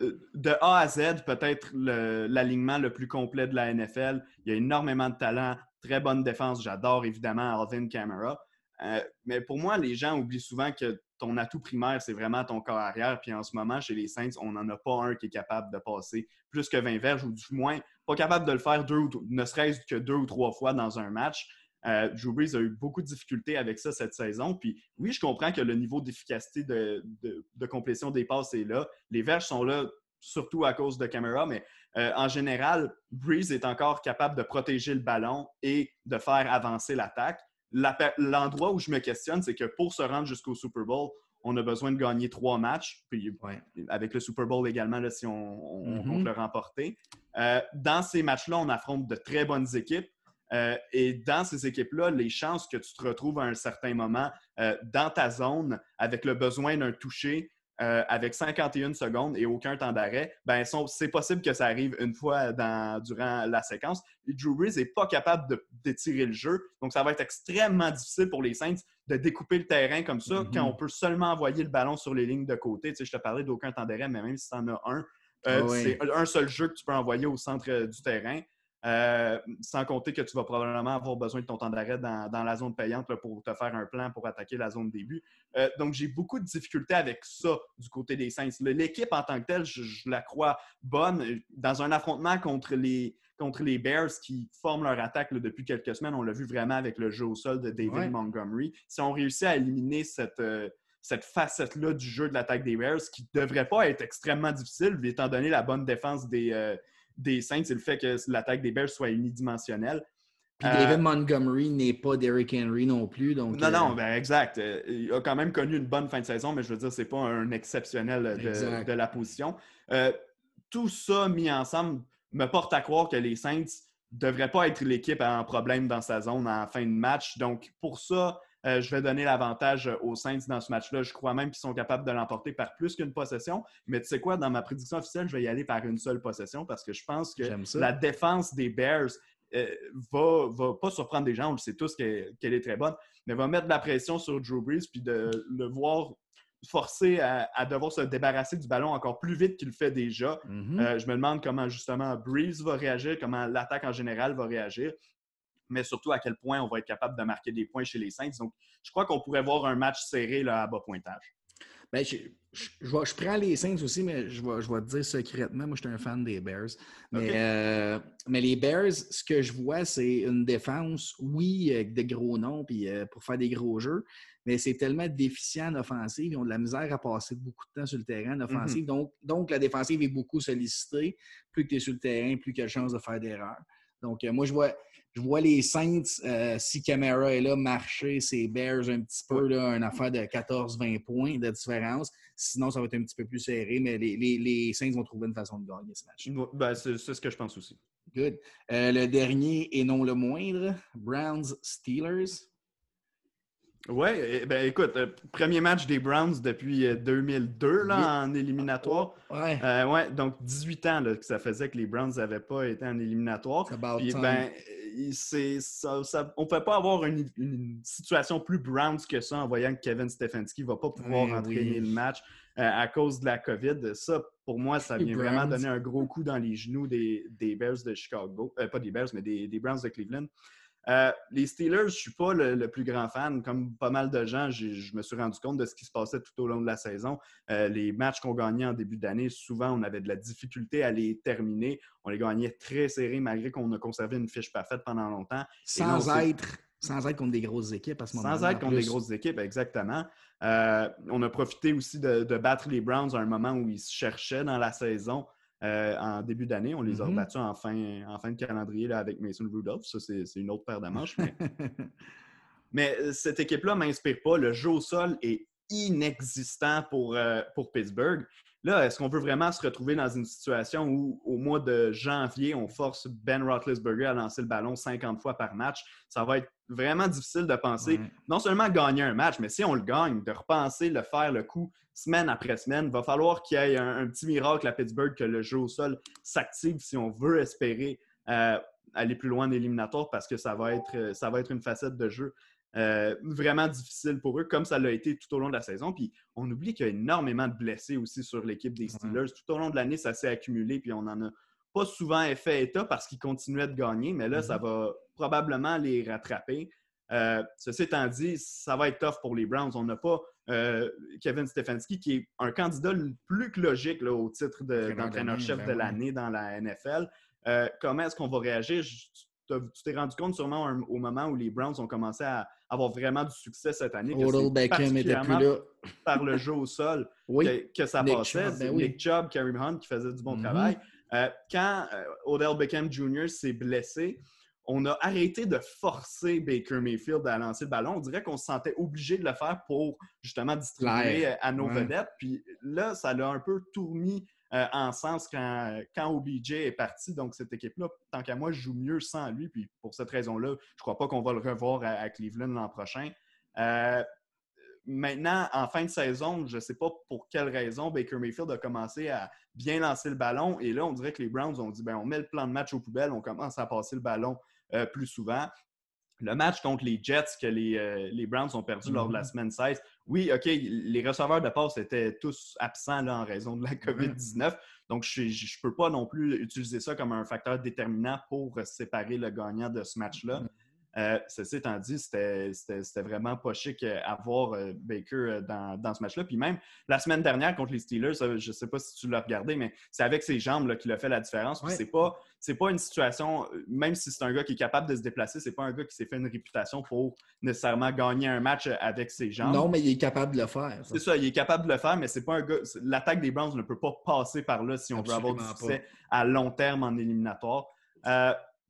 de A à Z peut-être l'alignement le, plus complet de la NFL. Il y a énormément de talent. Très bonne défense. J'adore évidemment Alvin Kamara. Euh, mais pour moi, les gens oublient souvent que ton atout primaire, c'est vraiment ton corps arrière. Puis en ce moment, chez les Saints, on n'en a pas un qui est capable de passer plus que 20 verges, ou du moins pas capable de le faire deux ou ne serait-ce que deux ou trois fois dans un match. Euh, a eu beaucoup de difficultés avec ça cette saison. Puis oui, je comprends que le niveau d'efficacité de, de, complétion des passes est là. Les verges sont là surtout à cause de caméra, mais euh, en général, Breeze est encore capable de protéger le ballon et de faire avancer l'attaque. L'endroit où je me questionne, c'est que pour se rendre jusqu'au Super Bowl, on a besoin de gagner trois matchs, puis avec le Super Bowl également, si on, on, mm-hmm. le remporter. Euh, dans ces matchs-là, on affronte de très bonnes équipes. Euh, et dans ces équipes-là, les chances que tu te retrouves à un certain moment dans ta zone avec le besoin d'un toucher, euh, avec 51 secondes et aucun temps d'arrêt, ben, c'est possible que ça arrive une fois durant la séquence. Et Drew Brees n'est pas capable d'étirer le jeu. Donc, ça va être extrêmement difficile pour les Saints de découper le terrain comme ça quand mm-hmm. on peut seulement envoyer le ballon sur les lignes de côté. Tu sais, je te parlais d'aucun temps d'arrêt, mais même si tu en as un, euh, ah c'est un seul jeu que tu peux envoyer au centre euh, du terrain. Euh, sans compter que tu vas probablement avoir besoin de ton temps d'arrêt dans, la zone payante pour te faire un plan pour attaquer la zone début. Euh, donc, j'ai beaucoup de difficultés avec ça du côté des Saints. L'équipe en tant que telle, je, la crois bonne. Dans un affrontement contre les, contre les Bears qui forment leur attaque depuis quelques semaines, on l'a vu vraiment avec le jeu au sol de David Montgomery. Si on réussit à éliminer cette, euh, cette facette-là du jeu de l'attaque des Bears, qui ne devrait pas être extrêmement difficile, étant donné la bonne défense des, des Saints, c'est le fait que l'attaque des Bears soit unidimensionnelle. Puis David euh, Montgomery n'est pas Derrick Henry non plus. Donc, non, non, euh, ben exact. Euh, il a quand même connu une bonne fin de saison, mais je veux dire, c'est pas un exceptionnel de, la position. tout ça mis ensemble me porte à croire que les Saints devrait pas être l'équipe en problème dans sa zone en fin de match. Donc, pour ça, euh, je vais donner l'avantage aux Saints dans ce match-là. Je crois même qu'ils sont capables de l'emporter par plus qu'une possession. Mais tu sais quoi, dans ma prédiction officielle, je vais y aller par une seule possession parce que je pense que la défense des Bears euh, va, va pas surprendre des gens. On le sait tous qu'elle est très bonne, mais va mettre de la pression sur Drew Brees puis de le voir forcé à, devoir se débarrasser du ballon encore plus vite qu'il le fait déjà. Mm-hmm. Euh, je me demande comment justement Breeze va réagir, comment l'attaque en général va réagir mais surtout à quel point on va être capable de marquer des points chez les Saints. Donc, je crois qu'on pourrait voir un match serré là, à bas pointage. Bien, je, je, prends les Saints aussi, mais je vais, je vais te dire secrètement, moi, je suis un fan des Bears. Mais, euh, mais les Bears, ce que je vois, c'est une défense, oui, avec des gros noms puis euh, pour faire des gros jeux, mais c'est tellement déficient en offensive. Ils ont de la misère à passer beaucoup de temps sur le terrain en offensive. Mhm. donc, donc, la défensive est beaucoup sollicitée. Plus que tu es sur le terrain, plus qu'il y a de chances de faire d'erreurs. Donc, euh, moi, je vois, je vois les Saints, euh, si Camara est là, marcher ces Bears un petit peu, là, une affaire de 14-20 points de différence. Sinon, ça va être un petit peu plus serré, mais les, les, Saints vont trouver une façon de gagner ce match. Ben, c'est ce que je pense aussi. Good. Euh, le dernier et non le moindre, Browns-Steelers. Oui, eh, ben écoute, euh, premier match des Browns depuis 2002 là, en éliminatoire. Ouais. ouais. donc 18 ans que ça faisait que les Browns n'avaient pas été en éliminatoire. Puis, ben, on ne peut pas avoir une, situation plus Browns que ça en voyant que Kevin Stefanski ne va pas pouvoir entraîner le match euh, à cause de la COVID. Ça, pour moi, ça vient vraiment donner un gros coup dans les genoux des, Bears de Chicago. Euh, pas des Bears, mais des, des Browns de Cleveland. Euh, les Steelers, je ne suis pas le, plus grand fan. Comme pas mal de gens, je me suis rendu compte de ce qui se passait tout au long de la saison. Euh, les matchs qu'on gagnait en début d'année, souvent, on avait de la difficulté à les terminer. On les gagnait très serrés malgré qu'on a conservé une fiche parfaite pendant longtemps. Sans être sans être contre des grosses équipes à ce moment-là. Sans être contre des grosses équipes, exactement. Euh, on a profité aussi de, battre les Browns à un moment où ils se cherchaient dans la saison. Euh, en début d'année. On les a mm-hmm. battus en fin, en fin de calendrier là, avec Mason Rudolph. Ça, c'est une autre paire de manches. Mais, euh, cette équipe-là ne m'inspire pas. Le jeu au sol est inexistant pour, euh, pour Pittsburgh. Là, est-ce qu'on veut vraiment se retrouver dans une situation où, au mois de janvier, on force Ben Roethlisberger à lancer le ballon 50 fois par match? Ça va être vraiment difficile de penser non seulement gagner un match, mais si on le gagne, de repenser, le faire le coup semaine après semaine. Il va falloir qu'il y ait un, petit miracle à Pittsburgh que le jeu au sol s'active si on veut espérer euh, aller plus loin en éliminatoire parce que ça va être, ça va être une facette de jeu euh, vraiment difficile pour eux, comme ça l'a été tout au long de la saison. Puis on oublie qu'il y a énormément de blessés aussi sur l'équipe des Steelers. Tout au long de l'année, ça s'est accumulé, puis on n'en a pas souvent fait état parce qu'ils continuaient de gagner, mais là, ça mm-hmm. va probablement les rattraper. Euh, ceci étant dit, ça va être tough pour les Browns. On n'a pas euh, Kevin Stefanski, qui est un candidat plus que logique au titre d'entraîneur-chef de, ben l'année dans la NFL. comment est-ce qu'on va réagir? Tu t'es rendu compte sûrement au moment où les Browns ont commencé à avoir vraiment du succès cette année. Odell Beckham était plus là. par le jeu au sol que, ça passait. Ben Nick Chubb, Kareem Hunt qui faisait du bon mm-hmm. travail. Euh, quand euh, Odell Beckham Jr. s'est blessé, on a arrêté de forcer Baker Mayfield à lancer le ballon. On dirait qu'on se sentait obligé de le faire pour justement distribuer à nos vedettes. Puis là, ça l'a un peu tout mis euh, en sens quand, quand OBJ est parti. Donc, cette équipe-là, tant qu'à moi, joue mieux sans lui. Puis pour cette raison-là, je ne crois pas qu'on va le revoir à, Cleveland l'an prochain. Euh, maintenant, en fin de saison, je ne sais pas pour quelle raison Baker Mayfield a commencé à bien lancer le ballon. Et là, on dirait que les Browns ont dit ben, on met le plan de match aux poubelles, on commence à passer le ballon euh, plus souvent. Le match contre les Jets que les, Browns ont perdu lors de la mm-hmm. semaine 16, oui, OK, les receveurs de passe étaient tous absents là, en raison de la COVID-19. Donc, je ne peux pas non plus utiliser ça comme un facteur déterminant pour séparer le gagnant de ce match-là. Mm-hmm. Euh, ceci étant dit, c'était vraiment pas chic à voir euh, Baker euh, dans, ce match-là. Puis même la semaine dernière contre les Steelers, je ne sais pas si tu l'as regardé, mais c'est avec ses jambes qu'il a fait la différence. Ce C'est pas, pas une situation, même si c'est un gars qui est capable de se déplacer, c'est pas un gars qui s'est fait une réputation pour nécessairement gagner un match avec ses jambes. Non, mais il est capable de le faire. C'est ça, il est capable de le faire, mais c'est pas un gars. L'attaque des Browns ne peut pas passer par là si on veut avoir du succès à long terme en éliminatoire.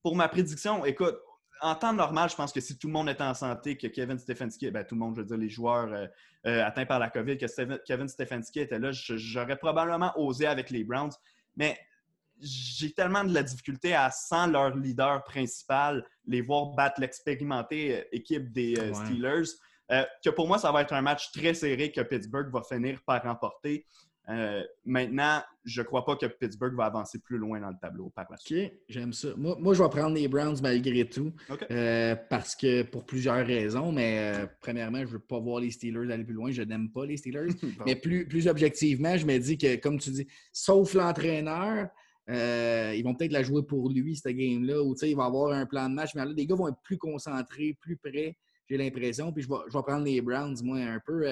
pour ma prédiction, écoute, en temps normal, je pense que si tout le monde était en santé, que Kevin Stefanski, ben, tout le monde, je veux dire, les joueurs euh, euh, atteints par la COVID, que Kevin Stefanski était là, j'aurais probablement osé avec les Browns. Mais j'ai tellement de la difficulté à, sans leur leader principal, les voir battre l'expérimentée équipe des Steelers. que pour moi, ça va être un match très serré que Pittsburgh va finir par remporter. Euh, maintenant, je ne crois pas que Pittsburgh va avancer plus loin dans le tableau par la suite. OK, j'aime ça. Moi, je vais prendre les Browns malgré tout. Euh, parce que pour plusieurs raisons. Mais euh, premièrement, je ne veux pas voir les Steelers aller plus loin. Je n'aime pas les Steelers. Mais plus, plus objectivement, je me dis que, comme tu dis, sauf l'entraîneur, ils vont peut-être la jouer pour lui, cette game-là, où il va avoir un plan de match. Mais là, les gars vont être plus concentrés, plus près, j'ai l'impression. Puis je vais, je vais, prendre les Browns, moi, un peu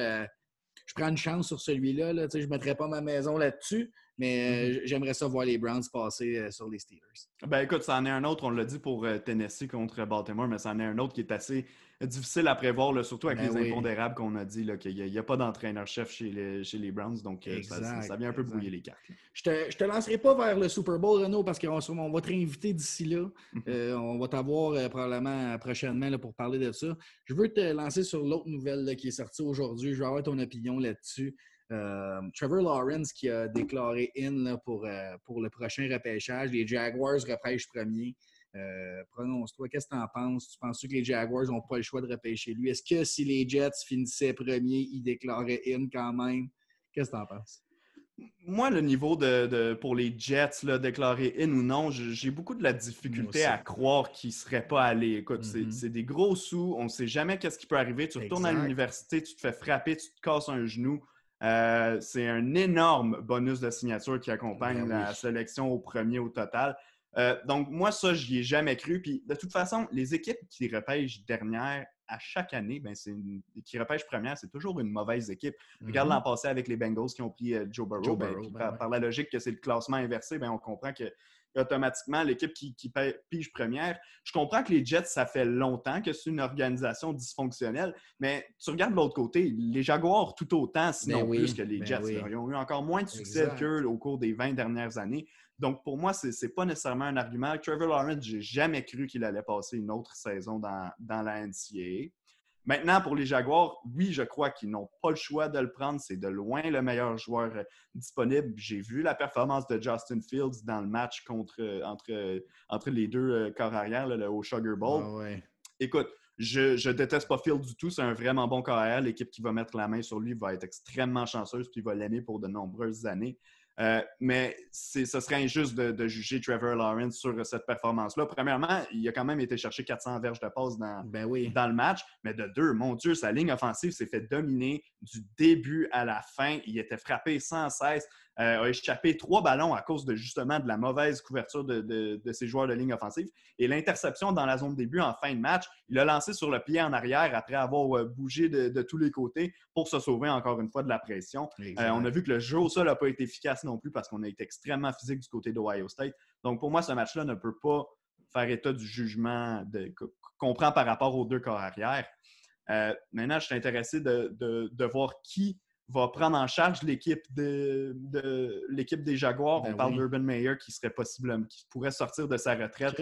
je prends une chance sur celui-là. Là, je ne mettrai pas ma maison là-dessus, mais euh, mm-hmm. j'aimerais ça voir les Browns passer euh, sur les Steelers. Ben écoute, ça en est un autre, on l'a dit pour euh, Tennessee contre Baltimore, mais ça en est un autre qui est assez difficile à prévoir, surtout avec ben les impondérables qu'on a dit, qu'il n'y a, pas d'entraîneur-chef chez les, chez les Browns, donc euh, ça, vient un peu brouiller les cartes. Je te, te lancerai pas vers le Super Bowl, Renaud, parce qu'on on va te réinviter d'ici là. Euh, on va t'avoir euh, probablement prochainement pour parler de ça. Je veux te lancer sur l'autre nouvelle qui est sortie aujourd'hui. Je veux avoir ton opinion là-dessus. Trevor Lawrence qui a déclaré in pour, pour le prochain repêchage. Les Jaguars repêchent premier. Euh, prononce-toi, qu'est-ce que tu en penses? Tu penses que les Jaguars n'ont pas le choix de repêcher lui? Est-ce que si les Jets finissaient premier, ils déclaraient in quand même? Qu'est-ce que tu en penses? Moi, le niveau de, pour les Jets, là, déclarer in ou non, j'ai beaucoup de la difficulté à croire qu'ils ne seraient pas allés. Écoute, mm-hmm. c'est des gros sous, on ne sait jamais qu'est-ce qui peut arriver. Tu retournes à l'université, tu te fais frapper, tu te casses un genou. Euh, c'est un énorme bonus de signature qui accompagne ben la sélection au premier au total. Euh, donc, moi, ça, je n'y ai jamais cru. Puis, de toute façon, les équipes qui repêchent dernière à chaque année, ben, qui repêchent première, c'est toujours une mauvaise équipe. Regarde mm-hmm. l'an passé avec les Bengals qui ont pris euh, Joe Burrow. Ben, ben par, la logique que c'est le classement inversé, ben, on comprend que automatiquement l'équipe qui, pige première. Je comprends que les Jets, ça fait longtemps que c'est une organisation dysfonctionnelle, mais tu regardes de l'autre côté, les Jaguars tout autant, sinon plus que les Jets. Ils ont eu encore moins de succès qu'eux au cours des 20 dernières années. Donc, pour moi, ce n'est pas nécessairement un argument. Trevor Lawrence, j'ai jamais cru qu'il allait passer une autre saison dans, la NCAA. Maintenant, pour les Jaguars, oui, je crois qu'ils n'ont pas le choix de le prendre. C'est de loin le meilleur joueur euh, disponible. J'ai vu la performance de Justin Fields dans le match contre, euh, entre, entre les deux euh, corps arrière au Sugar Bowl. Ah Écoute, je, ne déteste pas Fields du tout. C'est un vraiment bon corps arrière. L'équipe qui va mettre la main sur lui va être extrêmement chanceuse puis va l'aimer pour de nombreuses années. Euh, mais ce serait injuste de, juger Trevor Lawrence sur cette performance-là. Premièrement, il a quand même été chercher 400 verges de passe dans, ben dans le match. Mais de deux, mon Dieu, sa ligne offensive s'est fait dominer du début à la fin. Il était frappé sans cesse. Euh, a échappé trois ballons à cause de justement de la mauvaise couverture de, ses joueurs de ligne offensive. Et l'interception dans la zone de début en fin de match, il a lancé sur le pied en arrière après avoir euh, bougé de, tous les côtés pour se sauver encore une fois de la pression. Euh, on a vu que le jeu au sol n'a pas été efficace non plus parce qu'on a été extrêmement physique du côté d'Ohio State. Donc pour moi, ce match-là ne peut pas faire état du jugement qu'on prend par rapport aux deux corps arrière. maintenant, je suis intéressé de voir qui va prendre en charge l'équipe de, l'équipe des Jaguars. Ben On parle d'Urban Meyer qui serait possible, qui pourrait sortir de sa retraite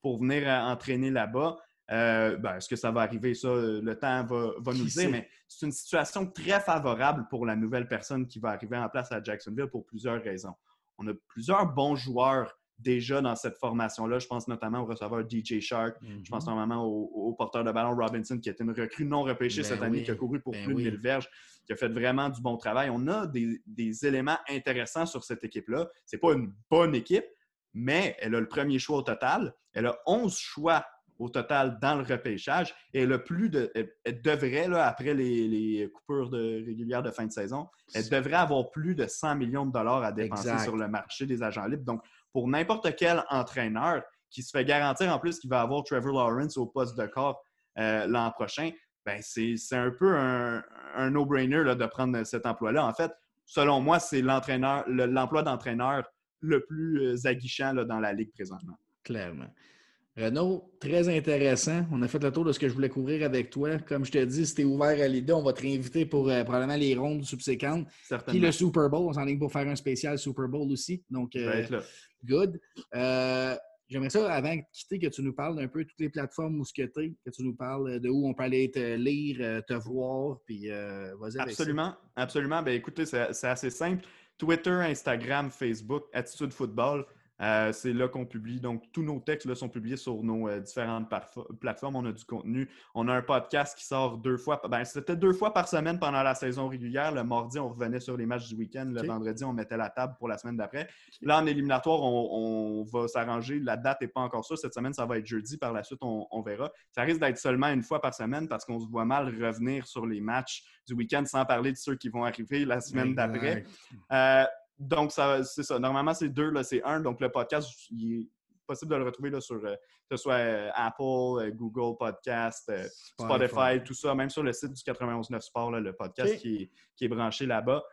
pour venir entraîner là-bas. Euh, ben, est-ce que ça va arriver? Ça, le temps va, va nous dire, mais c'est une situation très favorable pour la nouvelle personne qui va arriver en place à Jacksonville pour plusieurs raisons. On a plusieurs bons joueurs déjà dans cette formation-là. Je pense notamment au receveur DJ Shark. Je pense mhm. notamment au, porteur de ballon Robinson, qui est une recrue non repêchée ben cette année, qui a couru pour ben plus de 1000 verges, qui a fait vraiment du bon travail. On a des, éléments intéressants sur cette équipe-là. Ce n'est pas une bonne équipe, mais elle a le premier choix au total. Elle a 11 choix au total dans le repêchage. Et elle, a plus de, elle, devrait, là, après les, coupures de, régulières de fin de saison, elle devrait avoir plus de 100 millions de dollars à dépenser sur le marché des agents libres. Donc, pour n'importe quel entraîneur qui se fait garantir en plus qu'il va avoir Trevor Lawrence au poste de corps euh, l'an prochain, ben c'est un peu un, no-brainer de prendre cet emploi-là. En fait, selon moi, c'est l'entraîneur, l'emploi d'entraîneur le plus euh, aguichant là, dans la Ligue présentement. Clairement. Renaud, très intéressant. On a fait le tour de ce que je voulais couvrir avec toi. Comme je te dis, si tu es ouvert à l'idée, on va te réinviter pour euh, probablement les rondes subséquentes. Puis le Super Bowl. On s'en pour faire un spécial Super Bowl aussi. Donc, Good. Euh, j'aimerais ça, avant de quitter, que tu nous parles un peu de toutes les plateformes où que tu es, que tu nous parles de où on peut aller te lire, euh, te voir, puis euh, vas-y Absolument, absolument. Ben, écoutez, c'est assez simple. Twitter, Instagram, Facebook, Attitude Football. Euh, c'est là qu'on publie. Donc, tous nos textes là, sont publiés sur nos euh, différentes plateformes. On a du contenu. On a un podcast qui sort deux fois. Ben, c'était deux fois par semaine pendant la saison régulière. Le mardi, on revenait sur les matchs du week-end. Le vendredi, on mettait la table pour la semaine d'après. Là, en éliminatoire, on, va s'arranger. La date n'est pas encore sûre. Cette semaine, ça va être jeudi. Par la suite, on, verra. Ça risque d'être seulement une fois par semaine parce qu'on se voit mal revenir sur les matchs du week-end sans parler de ceux qui vont arriver la semaine d'après. Euh, donc, c'est ça. Normalement, c'est deux, là, c'est un. Donc, le podcast, il est possible de le retrouver là, sur euh, que ce soit euh, Apple, euh, Google Podcast, Spotify, tout ça, même sur le site du 91.9 Sport, le podcast qui, est, branché là-bas.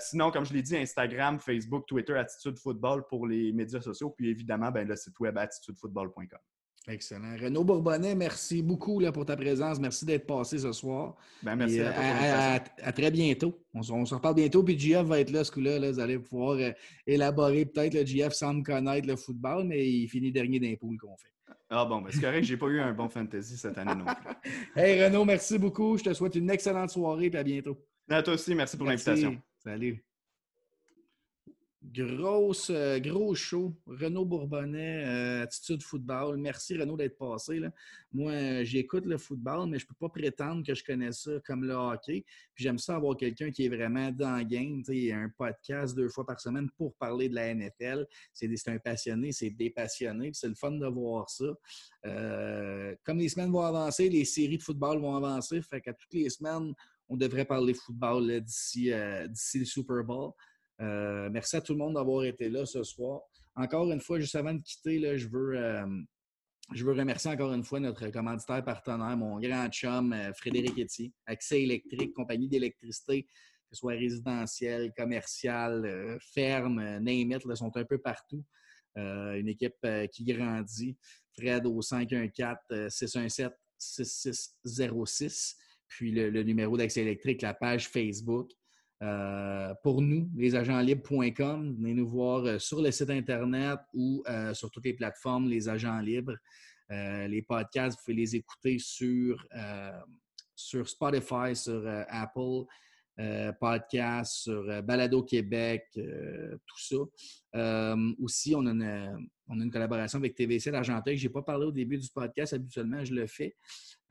sinon, comme je l'ai dit, Instagram, Facebook, Twitter, Attitude Football pour les médias sociaux, puis évidemment, ben, le site web attitudefootball.com. Excellent. Renaud Bourbonnet, merci beaucoup là, pour ta présence. Merci d'être passé ce soir. Ben, merci à, à, très bientôt. On, se reparle bientôt. Puis GF va être là ce coup-là. Là, vous allez pouvoir euh, élaborer peut-être. Le GF semble connaître le football, mais il finit dernier d'un pool qu'on fait. Ah bon, ben, c'est correct, j'ai pas eu un bon fantasy cette année non plus. hey Renaud, merci beaucoup. Je te souhaite une excellente soirée et à bientôt. À toi aussi, merci pour l'invitation. Salut. Grosse, euh, gros show. Renaud Bourbonnet, euh, Attitude Football. Merci Renaud d'être passé. Là. Moi, euh, j'écoute le football, mais je ne peux pas prétendre que je connais ça comme le hockey. Puis j'aime ça avoir quelqu'un qui est vraiment dans le game. Un podcast deux fois par semaine pour parler de la NFL. C'est un passionné, c'est des passionnés. C'est le fun de voir ça. comme les semaines vont avancer, les séries de football vont avancer. Fait qu'à toutes les semaines, on devrait parler football d'ici le Super Bowl. Euh, merci à tout le monde d'avoir été là ce soir. Encore une fois, juste avant de quitter, je, veux, euh, je veux remercier encore une fois notre commanditaire partenaire, mon grand chum euh, Frédéric Etier, Accès électrique, compagnie d'électricité, que ce soit résidentiel, commercial, ferme, name it, sont un peu partout. une équipe qui grandit. Fred au 514-617-6606. Puis le, le numéro d'accès électrique, la page Facebook. Euh, pour nous, lesagentslibres.com, venez nous voir euh, sur le site Internet ou euh, sur toutes les plateformes, les agents libres. les podcasts, vous pouvez les écouter sur, sur Spotify, sur Apple. Podcasts, sur Balado Québec, tout ça. aussi, on a, une, collaboration avec TVC d'Argenteuil. Je n'ai pas parlé au début du podcast, habituellement, je le fais.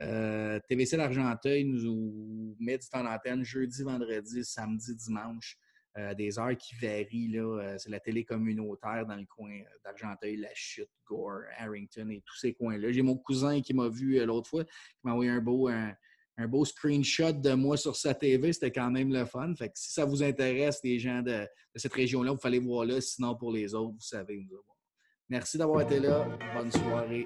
Euh, TVC d'Argenteuil nous met du temps d'antenne jeudi, vendredi, samedi, dimanche. Euh, des heures qui varient. Euh, c'est la télé communautaire dans le coin d'Argenteuil, La Chute, Gore, Harrington et tous ces coins-là. J'ai mon cousin qui m'a vu l'autre fois, qui m'a envoyé un beau, beau screenshot de moi sur sa TV. C'était quand même le fun. Fait que si ça vous intéresse, les gens de, cette région-là, vous fallait voir là. Sinon, pour les autres, vous savez Merci d'avoir été là. Bonne soirée.